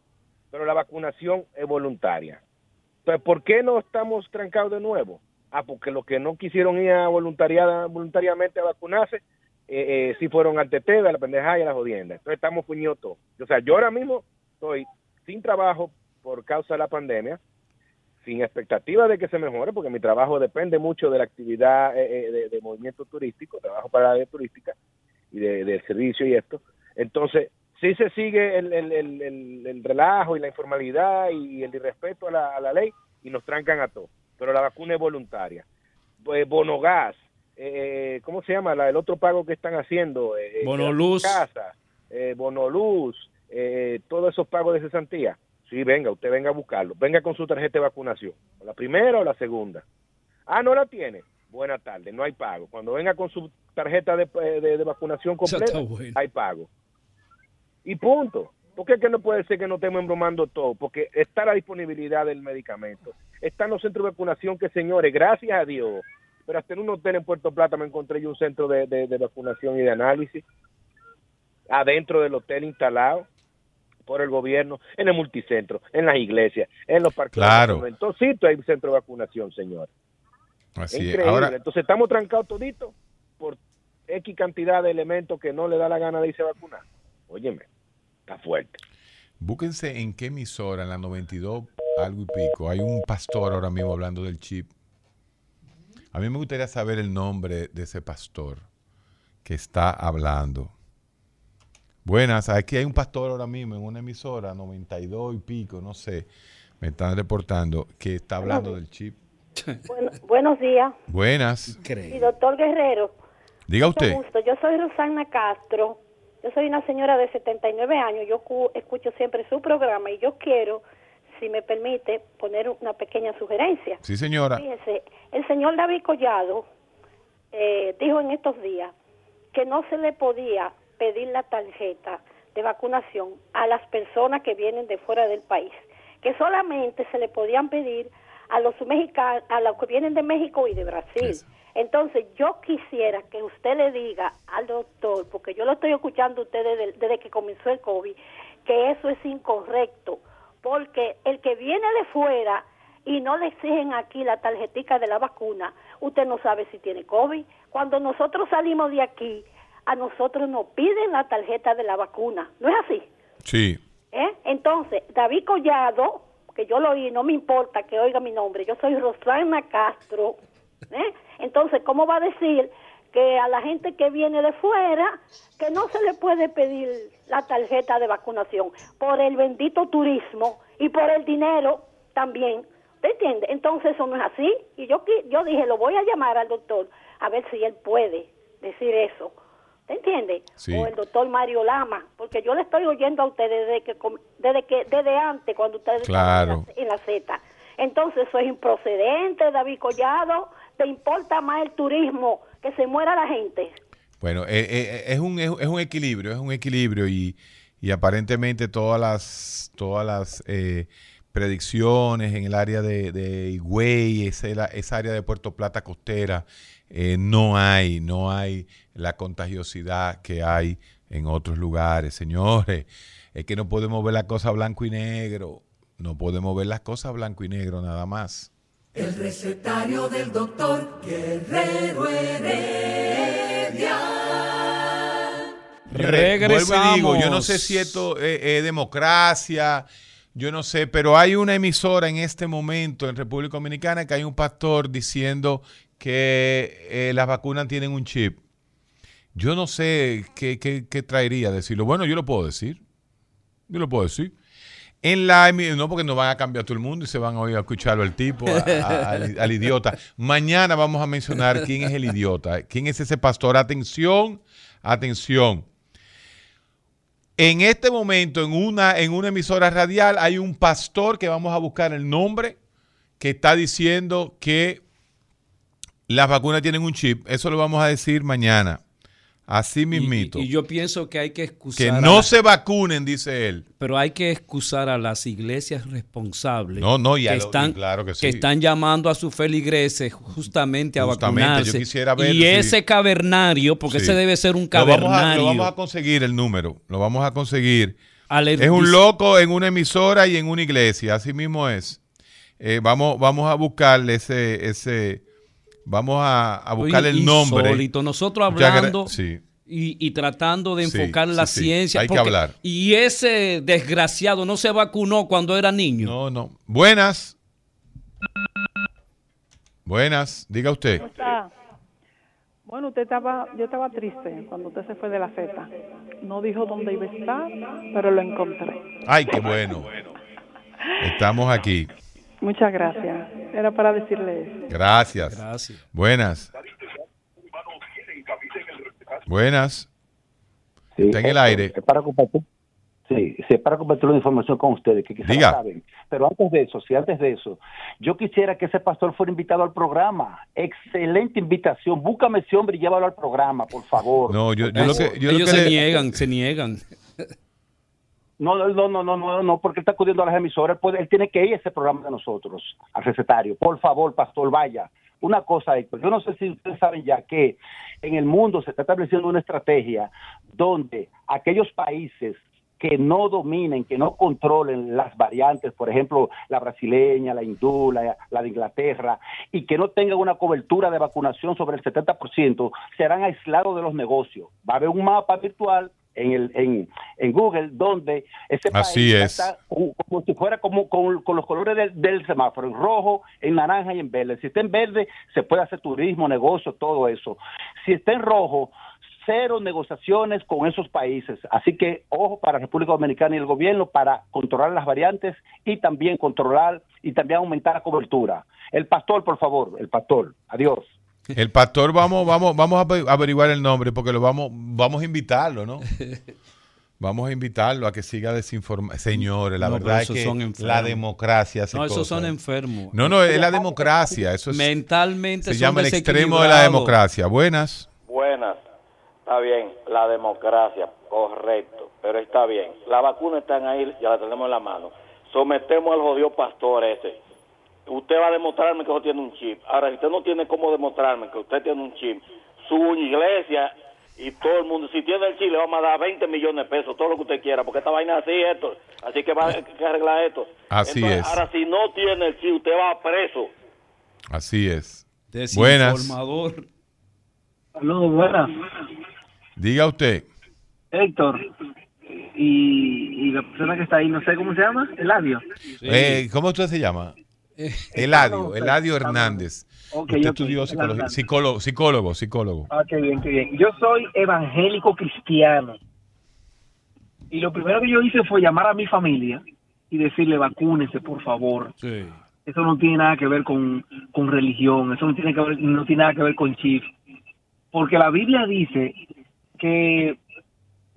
pero la vacunación es voluntaria. Entonces, ¿por qué no estamos trancados de nuevo? Ah, porque los que no quisieron ir a voluntariamente a vacunarse, eh, sí fueron al TT, a la pendejada y a la jodienda. Entonces estamos puñidos todos. O sea, yo ahora mismo estoy sin trabajo por causa de la pandemia, sin expectativa de que se mejore, porque mi trabajo depende mucho de la actividad eh, eh, de, movimiento turístico, trabajo para la área turística y de, servicio y esto. Entonces, si se sigue el, el, relajo y la informalidad y el irrespeto a la, a la, ley y nos trancan a todos. Pero la vacuna es voluntaria. Pues, bonogás, eh, ¿cómo se llama? La, el otro pago que están haciendo. Eh, bonoluz. Casa, bonoluz, todos esos pagos de cesantía Sí, venga, usted venga a buscarlo. Venga con su tarjeta de vacunación. ¿La primera o la segunda? Ah, no la tiene. Buena tarde, no hay pago. Cuando venga con su tarjeta de, eh, vacunación completa, hay pago. Y punto. ¿Por qué que no puede ser que no estemos embromando todo? Porque está la disponibilidad del medicamento. Están los centros de vacunación que, señores, gracias a Dios, pero hasta en un hotel en Puerto Plata me encontré yo un centro de, de vacunación y de análisis adentro del hotel instalado por el gobierno, en el multicentro, en las iglesias, en los parques. Claro. Entonces, hay centro de vacunación, señor. Así es. Ahora... Entonces, estamos trancados toditos por X cantidad de elementos que no le da la gana de irse a vacunar. Óyeme, está fuerte. Búsquense en qué emisora, en la 92, algo y pico. Hay un pastor ahora mismo hablando del chip. A mí me gustaría saber el nombre de ese pastor que está hablando. Buenas, aquí hay un pastor ahora mismo en una emisora, 92 y pico, no sé, me están reportando que está hablando del chip. buenos días. Buenas. Y doctor Guerrero. Diga usted. Yo soy Rosana Castro. Yo soy una señora de 79 años. Yo escucho siempre su programa y yo quiero, si me permite, poner una pequeña sugerencia. Sí, señora. Fíjese, el señor David Collado eh, dijo en estos días que no se le podía pedir la tarjeta de vacunación a las personas que vienen de fuera del país, que solamente se le podían pedir a los mexicanos, a los que vienen de México y de Brasil. Entonces, yo quisiera que usted le diga al doctor, porque yo lo estoy escuchando usted desde, desde que comenzó el COVID, que eso es incorrecto, porque el que viene de fuera y no le exigen aquí la tarjetica de la vacuna, usted no sabe si tiene COVID. Cuando nosotros salimos de aquí, a nosotros nos piden la tarjeta de la vacuna. ¿No es así? Sí. ¿Eh? Entonces, David Collado, que yo lo oí, no me importa que oiga mi nombre, yo soy Rosana Castro. ¿eh? Entonces, ¿cómo va a decir que a la gente que viene de fuera, que no se le puede pedir la tarjeta de vacunación por el bendito turismo y por el dinero también? ¿Te entiende? Entonces eso no es así. Y yo, yo dije, lo voy a llamar al doctor a ver si él puede decir eso. ¿Te entiende? Sí. O el doctor Mario Lama, porque yo le estoy oyendo a ustedes desde que, desde que desde antes, cuando ustedes Claro. en la, en la Z. Entonces eso es improcedente, David Collado. ¿Te importa más el turismo que se muera la gente? Bueno, eh, eh, es, un, es, un- es un equilibrio, es un equilibrio y, y aparentemente todas las, todas las eh, predicciones en el área de, de Higüey, esa, esa área de Puerto Plata costera, eh, no hay, no hay la contagiosidad que hay en otros lugares. Señores, es que no podemos ver la cosa blanco y negro, no podemos ver las cosas blanco y negro nada más. El recetario del doctor Guerrero Heredia. Re- Vuelvo y digo, yo no sé si esto es, democracia, yo no sé, pero hay una emisora en este momento en República Dominicana que hay un pastor diciendo que eh, las vacunas tienen un chip. Yo no sé qué, qué- qué traería decirlo. Bueno, yo lo puedo decir. Yo lo puedo decir. En la no porque nos van a cambiar todo el mundo y se van a oír a escucharlo al tipo, al, al idiota. Mañana vamos a mencionar quién es el idiota, quién es ese pastor. Atención, atención. En este momento, en una, en una emisora radial, hay un pastor que vamos a buscar el nombre que está diciendo que las vacunas tienen un chip. Eso lo vamos a decir mañana. Así mismito. Y yo pienso que hay que excusar. que no la- se vacunen, dice él. Pero hay que excusar a las iglesias responsables. No, no, y a que lo- están, y claro que sí. están llamando a sus feligreses justamente a Justamente, yo vacunarse. quisiera ver y ese cavernario, porque Sí. ese debe ser un Lo vamos, a, cavernario. lo vamos a conseguir el número. Lo vamos a conseguir. Es un loco en una emisora y en una iglesia. Así mismo es. Eh, vamos, vamos a buscarle ese, ese, vamos a, a buscarle el nombre. Insólito. Nosotros Ya que- hablando sí. y, y tratando de enfocar sí, la sí. ciencia. Hay que hablar. Y ese desgraciado no se vacunó cuando era niño. No, no. Buenas. Buenas. Diga usted. ¿Cómo está? Bueno, usted estaba, yo estaba triste cuando usted se fue de la Z. No dijo dónde iba a estar, pero lo encontré. Ay, qué bueno. Estamos aquí. Muchas gracias. Era para decirle eso. Gracias. Gracias. Buenas. Buenas. Sí, Está en el eh, aire. Es para compartir. Sí, sí, es para compartir una información con ustedes que quizás Diga. saben. Pero antes de eso, sí, antes de eso, yo quisiera que ese pastor fuera invitado al programa. Excelente invitación. Búscame ese hombre y llévalo al programa, por favor. No, yo, yo lo que, yo lo Ellos que se le- niegan, se niegan. No, no, no, no, no, no, porque está acudiendo a las emisoras. Él, puede- él tiene que ir a ese programa de nosotros, al recetario. Por favor, pastor, vaya. Una cosa, Héctor, yo no sé si ustedes saben ya que en el mundo se está estableciendo una estrategia donde aquellos países que no dominen, que no controlen las variantes, por ejemplo, la brasileña, la hindú, la, la de Inglaterra, y que no tengan una cobertura de vacunación sobre el 70%, serán aislados de los negocios. Va a haber un mapa virtual en, el, en, en Google donde ese Así país es. está como, como si fuera como con, con los colores del, del semáforo, en rojo, en naranja y en verde. Si está en verde, se puede hacer turismo, negocio, todo eso. Si está en rojo, cero negociaciones con esos países. Así que ojo para República Dominicana y el gobierno para controlar las variantes y también controlar y también aumentar la cobertura. El pastor, por favor, el pastor. Adiós. El pastor, vamos, vamos, vamos a ave- averiguar el nombre porque lo vamos, vamos a invitarlo, ¿no? Vamos a invitarlo a que siga desinformando. Señores, la No, verdad es que son la democracia hace No, esos cosas. son enfermos. No, no, es la democracia. Eso es, Mentalmente se son llama el extremo de la democracia. Buenas. Buenas. Está bien, la democracia, correcto, pero está bien. La vacuna están ahí, ya la tenemos en la mano. Sometemos al jodido pastor ese. Usted va a demostrarme que usted tiene un chip. Ahora, si usted no tiene cómo demostrarme que usted tiene un chip, su iglesia y todo el mundo, si tiene el chile, vamos a dar 20 millones de pesos, todo lo que usted quiera, porque esta vaina es así, esto. Así que va a que arreglar esto. Así es. Ahora, si no tiene el chile, usted va preso. Así es. Buenas. Saludos, buenas. Diga usted. Héctor. Y, y la persona que está ahí, no sé cómo se llama, Eladio. Eh, ¿Cómo usted se llama? Eladio, Eladio Hernández. Ok, usted estudió psicología, psicólogo, psicólogo, psicólogo. Ah, qué bien, qué bien. Yo soy evangélico cristiano. Y lo primero que yo hice fue llamar a mi familia y decirle, vacúnense, por favor. Eso no tiene nada que ver con, con religión, eso no tiene, que ver, no tiene nada que ver con chif. Porque la Biblia dice que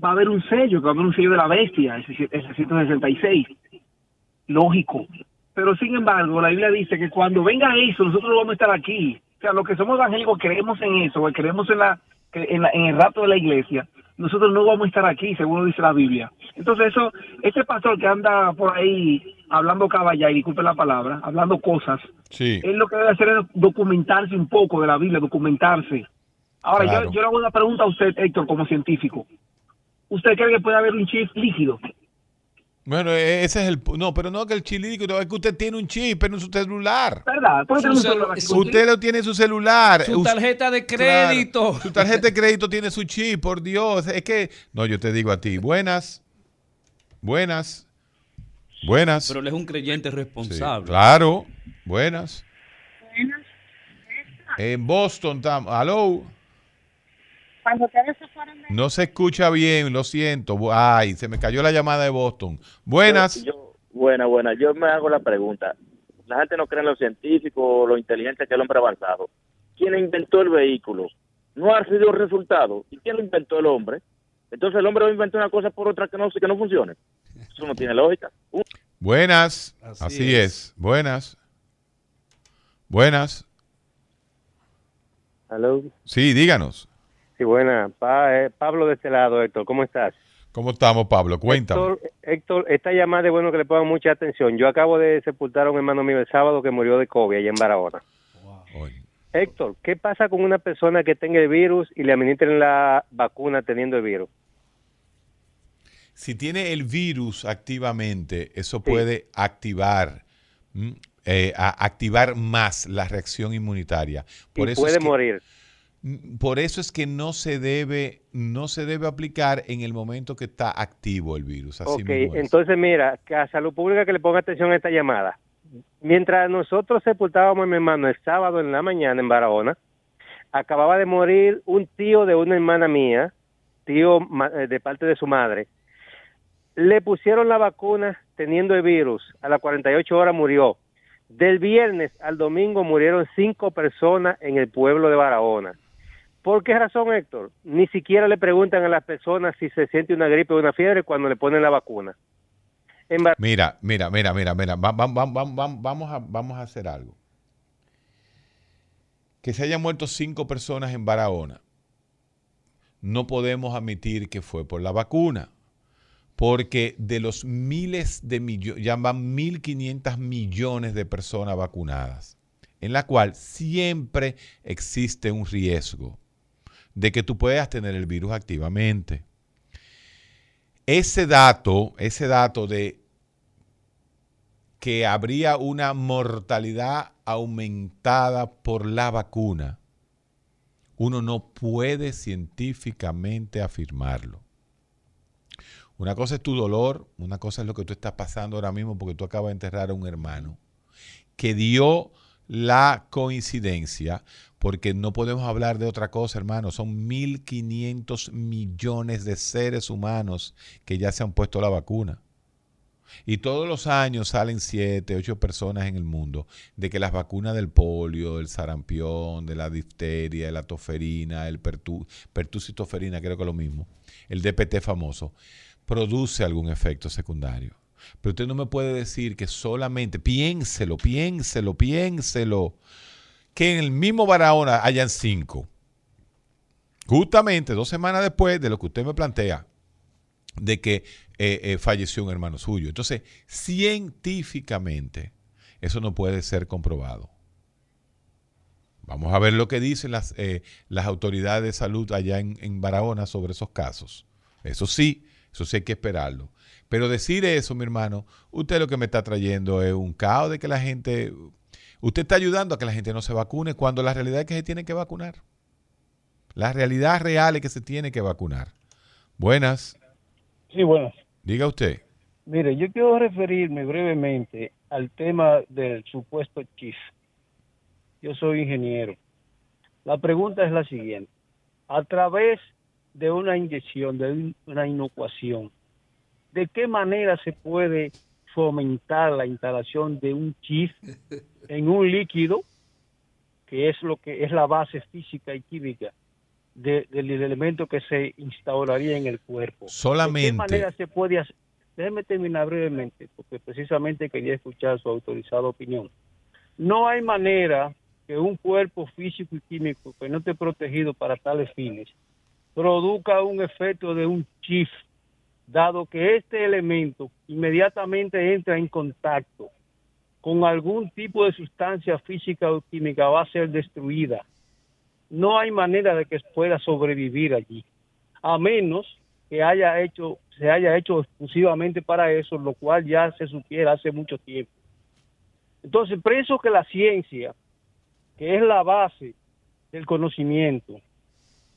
va a haber un sello, que va a haber un sello de la bestia, el 666. Lógico. Pero sin embargo, la Biblia dice que cuando venga eso, nosotros vamos a estar aquí. O sea, los que somos evangélicos creemos en eso, creemos en, la, en, la- en el rato de la iglesia. Nosotros no vamos a estar aquí, según dice la Biblia. Entonces, eso, ese pastor que anda por ahí hablando caballa, y disculpe la palabra, hablando cosas, Sí. él lo que debe hacer es documentarse un poco de la Biblia, documentarse. Ahora, Claro. yo, yo le hago una pregunta a usted, Héctor, como científico. ¿Usted cree que puede haber un chip líquido? Bueno, e- ese es el... No, pero no que el chilico, es que usted tiene un chip en su celular. ¿Verdad? ¿Puede tener un Su celular Usted lo tiene en su celular. Su tarjeta de Claro, crédito. su tarjeta de crédito tiene su chip, por Dios. Es que... No, yo te digo a ti. Buenas. Buenas. Buenas. Pero él es un creyente Sí, responsable. claro. Buenas. En Boston estamos. Aló. Cuando de... No se escucha bien, lo siento. Ay, se me cayó la llamada de Boston. Buenas. Yo, buena, buena. Yo me hago la pregunta. La gente no cree en los científicos, lo inteligente que es el hombre avanzado. ¿Quién inventó el vehículo? No ha sido el resultado. ¿Y quién lo inventó el hombre? Entonces el hombre va a inventar una cosa por otra que no, que no funcione. Eso no tiene lógica. Uh, Buenas. Así Así, es. es. Buenas. Buenas. Aló. Sí, díganos. Sí, buena. Pa- eh, Pablo de este lado, Héctor. ¿Cómo estás? ¿Cómo estamos, Pablo? Cuéntame. Héctor, Héctor, esta llamada es bueno que le pongan mucha atención. Yo acabo de sepultar a un hermano mío el sábado que murió de COVID allá en Barahona. Héctor, ¿qué pasa con una persona que tenga el virus y le administren la vacuna teniendo el virus? Si tiene el virus activamente, eso puede activar, ¿m? eh, a- activar más la reacción inmunitaria. Por y eso puede es que- morir. Por eso es que no se debe, no se debe aplicar en el momento que está activo el virus. Así Ok, mismo entonces mira, que a Salud Pública que le ponga atención a esta llamada. Mientras nosotros sepultábamos a mi hermano el sábado en la mañana en Barahona, acababa de morir un tío de una hermana mía, tío eh, de parte de su madre. Le pusieron la vacuna teniendo el virus, a las 48 horas murió. Del viernes al domingo murieron cinco personas en el pueblo de Barahona. ¿Por qué razón, Héctor? Ni siquiera le preguntan a las personas si se siente una gripe o una fiebre cuando le ponen la vacuna. Mira, mira, mira, mira, mira. va- va- va- va- va- vamos, a, vamos a hacer algo. Que se hayan muerto cinco personas en Barahona. No podemos admitir que fue por la vacuna. Porque de los miles de millones, ya van 1.500 millones de personas vacunadas, en la cual siempre existe un riesgo de que tú puedas tener el virus activamente. Ese dato, ese dato de que habría una mortalidad aumentada por la vacuna, uno no puede científicamente afirmarlo. Una cosa es tu dolor, una cosa es lo que tú estás pasando ahora mismo porque tú acabas de enterrar a un hermano que dio la coincidencia, porque no podemos hablar de otra cosa, hermano. Son 1.500 millones de seres humanos que ya se han puesto la vacuna. Y todos los años salen 7, 8 personas en el mundo de que las vacunas del polio, del sarampión, de la difteria, de la toferina, el pertu, pertusitoferina, creo que es lo mismo, el DPT famoso, produce algún efecto secundario. Pero usted no me puede decir que solamente, piénselo, piénselo, piénselo, que en el mismo Barahona hayan cinco. Justamente dos semanas después de lo que usted me plantea, de que eh, eh, falleció un hermano suyo. Entonces, científicamente, eso no puede ser comprobado. Vamos a ver lo que dicen las, eh, las autoridades de salud allá en, en Barahona sobre esos casos. Eso sí, eso sí hay que esperarlo. Pero decir eso, mi hermano, usted lo que me está trayendo es un caos de que la gente... Usted está ayudando a que la gente no se vacune cuando la realidad es que se tiene que vacunar. La realidad real es que se tiene que vacunar. Buenas. Sí, buenas. Diga usted. Mire, yo quiero referirme brevemente al tema del supuesto chip. Yo soy ingeniero. La pregunta es la siguiente. A través de una inyección, de un- una inocuación, ¿de qué manera se puede fomentar la instalación de un chip en un líquido que es lo que es la base física y química de- del elemento que se instauraría en el cuerpo? Solamente- ¿De qué manera se puede hacer? Déjeme terminar brevemente, porque precisamente quería escuchar su autorizada opinión. No hay manera que un cuerpo físico y químico que no esté protegido para tales fines produzca un efecto de un chip, dado que este elemento inmediatamente entra en contacto con algún tipo de sustancia física o química va a ser destruida. No hay manera de que pueda sobrevivir allí, a menos que se haya hecho exclusivamente para eso, lo cual ya se supiera hace mucho tiempo. Entonces, pienso que la ciencia, que es la base del conocimiento,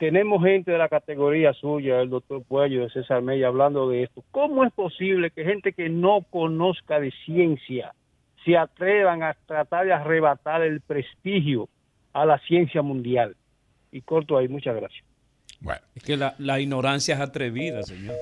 tenemos gente de la categoría suya, el doctor Puello, de César Mella, hablando de esto. ¿Cómo es posible que gente que no conozca de ciencia se atrevan a tratar de arrebatar el prestigio a la ciencia mundial? Y corto ahí, muchas gracias. Es que la, la ignorancia es atrevida, señor.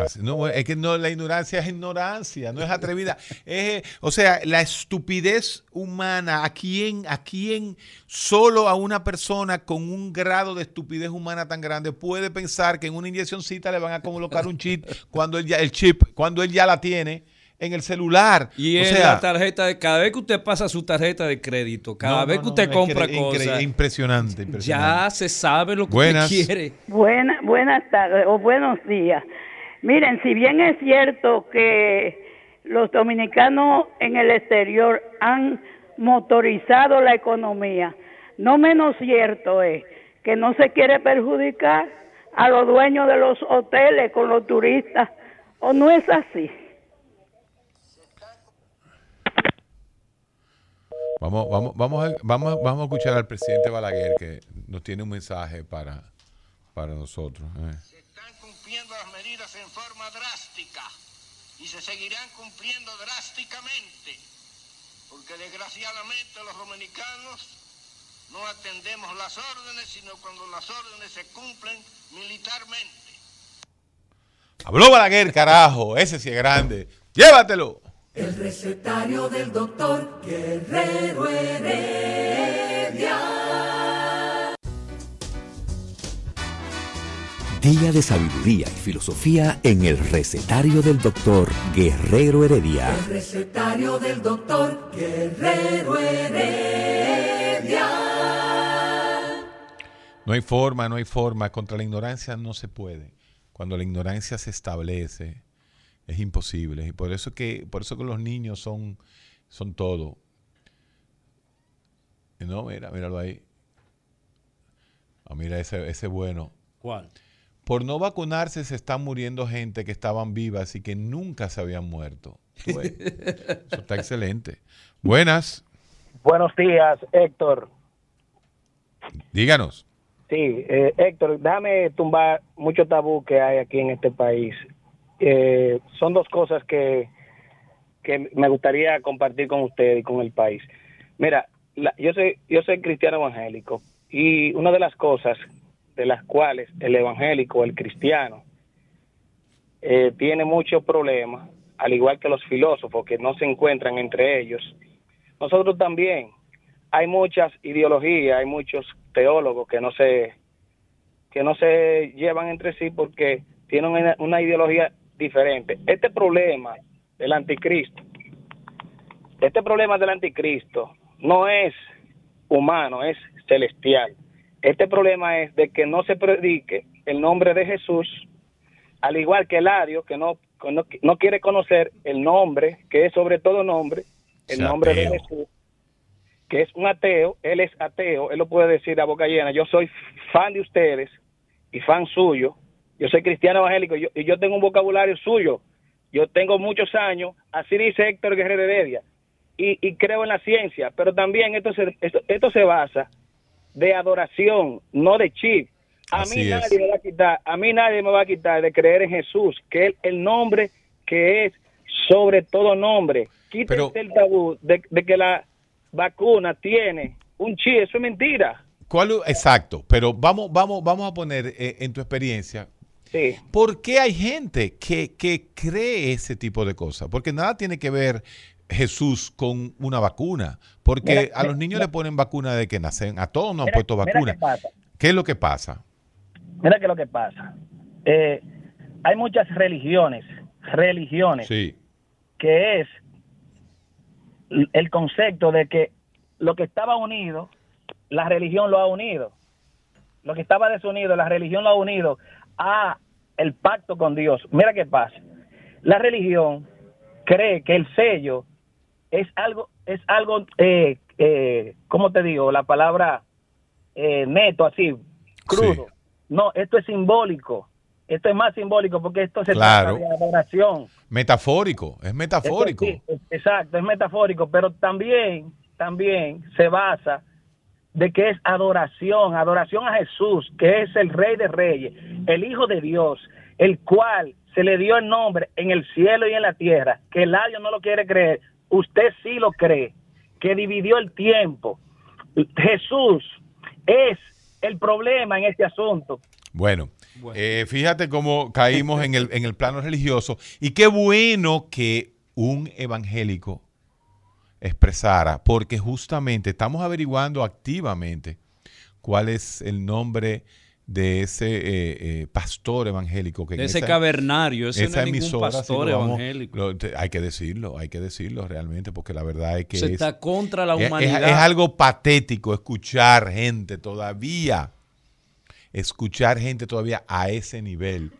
Así- No, es que no, la ignorancia es ignorancia, no es atrevida. Es, o sea, la estupidez humana, ¿a quién, ¿a quién solo a una persona con un grado de estupidez humana tan grande puede pensar que en una inyeccióncita le van a colocar un chip cuando él ya, el chip, cuando él ya la tiene en el celular? Y o en sea, la tarjeta de cada vez que usted pasa su tarjeta de crédito, cada No, vez no, que no, usted no, compra cosas, impresionante, impresionante. ya se sabe lo que Buenas. usted quiere. Buena, buenas tardes o buenos días. Miren, si bien es cierto que los dominicanos en el exterior han motorizado la economía, no menos cierto es que no se quiere perjudicar a los dueños de los hoteles con los turistas, o no es así. Vamos, vamos, vamos, a, vamos, vamos a escuchar al presidente Balaguer que nos tiene un mensaje para, para nosotros. eh. Cumpliendo las medidas en forma drástica y se seguirán cumpliendo drásticamente, porque desgraciadamente los dominicanos no atendemos las órdenes, sino cuando las órdenes se cumplen militarmente. Habló Balaguer, carajo, ese sí es grande. Llévatelo. El recetario del doctor Guerrero Heredia. Día de sabiduría y filosofía en el recetario del doctor Guerrero Heredia. El recetario del doctor Guerrero Heredia. No hay forma, no hay forma. Contra la ignorancia no se puede. Cuando la ignorancia se establece, es imposible. Y por eso que, por eso que los niños son, son todo. No, mira, míralo ahí. Ah, mira ese, ese bueno. ¿Cuál? Por no vacunarse se están muriendo gente que estaban vivas y que nunca se habían muerto. Eso está excelente. Buenas, Buenos días, Héctor. díganos. Sí, eh, Héctor, déjame tumbar mucho tabú que hay aquí en este país. Eh, son dos cosas que, que me gustaría compartir con usted y con el país. Mira, la- yo soy yo soy cristiano evangélico y una de las cosas de las cuales el evangélico, el cristiano, eh, tiene muchos problemas, al igual que los filósofos que no se encuentran entre ellos, nosotros también. Hay muchas ideologías, hay muchos teólogos que no se que no se llevan entre sí porque tienen una, una ideología diferente. Este problema del anticristo, este problema del anticristo no es humano, es celestial. Este problema es de que no se predique el nombre de Jesús, al igual que Eladio, que no, no, no quiere conocer el nombre, que es sobre todo nombre, el nombre de. Jesús. que es un ateo, él es ateo, él lo puede decir a boca llena, yo soy fan de ustedes y fan suyo, yo soy cristiano evangélico yo- y yo tengo un vocabulario suyo, yo tengo muchos años, así dice Héctor Guerrero Heredia, y, y creo en la ciencia, pero también esto se, esto, esto se basa de adoración, no de chip. A Así mí es. nadie me va a quitar, a mí nadie me va a quitar de creer en Jesús, que es el nombre que es sobre todo nombre. Quítense el tabú de, de que la vacuna tiene un chip, eso es mentira. ¿Cuál, exacto, pero vamos, vamos, vamos a poner eh, en tu experiencia. Sí. ¿Por qué hay gente que, que cree ese tipo de cosas? Porque nada tiene que ver Jesús con una vacuna. Porque Mira, a los niños mira. le ponen vacuna de que nacen. A todos nos han puesto vacuna. qué. ¿Qué es lo que pasa? Mira que lo que pasa. Eh, hay muchas religiones, religiones, Sí. que es el concepto de que lo que estaba unido, la religión lo ha unido. Lo que estaba desunido, la religión lo ha unido a el pacto con Dios. Mira qué pasa. La religión cree que el sello es algo, es algo, eh, eh, ¿cómo te digo? La palabra eh, neto, así, crudo. No, esto es simbólico. Esto es más simbólico porque esto se Claro. trata de adoración. Metafórico, es metafórico. Esto sí, es- exacto, es metafórico, pero también, también se basa de que es adoración, adoración a Jesús, que es el Rey de Reyes, el Hijo de Dios, el cual se le dio el nombre en el cielo y en la tierra, que el labio no lo quiere creer, usted sí lo cree, que dividió el tiempo. Jesús es el problema en este asunto. Bueno, eh, fíjate cómo caímos en el, en el plano religioso y qué bueno que un evangélico expresara, porque justamente estamos averiguando activamente cuál es el nombre de ese eh, eh, pastor evangélico. Que De ese esa- cavernario, ese no es ningún pastor vamos- evangélico. lo- hay que decirlo, hay que decirlo realmente, porque la verdad es que Se es, está contra la es- es- humanidad. es algo patético escuchar gente todavía, escuchar gente todavía a ese nivel.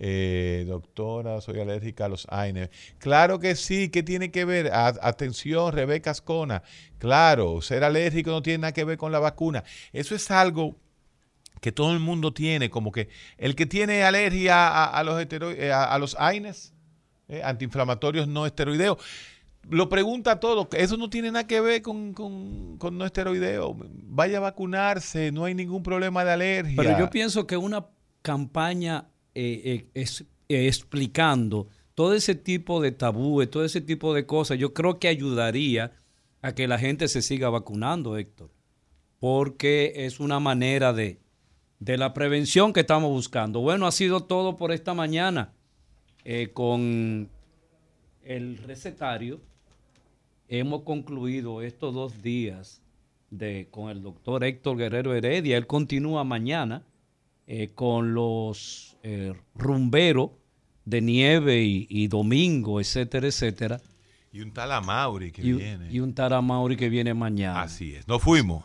Eh, doctora, soy alérgica a los AINE. Claro que sí, ¿qué tiene que ver? A- atención, Rebeca Ascona. Claro, ser alérgico no tiene nada que ver con la vacuna. Eso es algo que todo el mundo tiene, como que el que tiene alergia a, los, eh, a, los AINES, eh, antiinflamatorios no esteroideos, lo pregunta todo. Eso no tiene nada que ver con, con, con no esteroideo. Vaya a vacunarse, no hay ningún problema de alergia. Pero yo pienso que una campaña eh, eh, eh, explicando todo ese tipo de tabúes, todo ese tipo de cosas, yo creo que ayudaría a que la gente se siga vacunando, Héctor. Porque es una manera de, de la prevención que estamos buscando. Bueno, ha sido todo por esta mañana eh, con el recetario. Hemos concluido estos dos días de, con el doctor Héctor Guerrero Heredia. Él continúa mañana eh, con los eh, rumberos de nieve y, y domingo, etcétera, etcétera. Y un tal Amauri que Y, viene. y un Taramauri que viene mañana. Así es. Nos fuimos.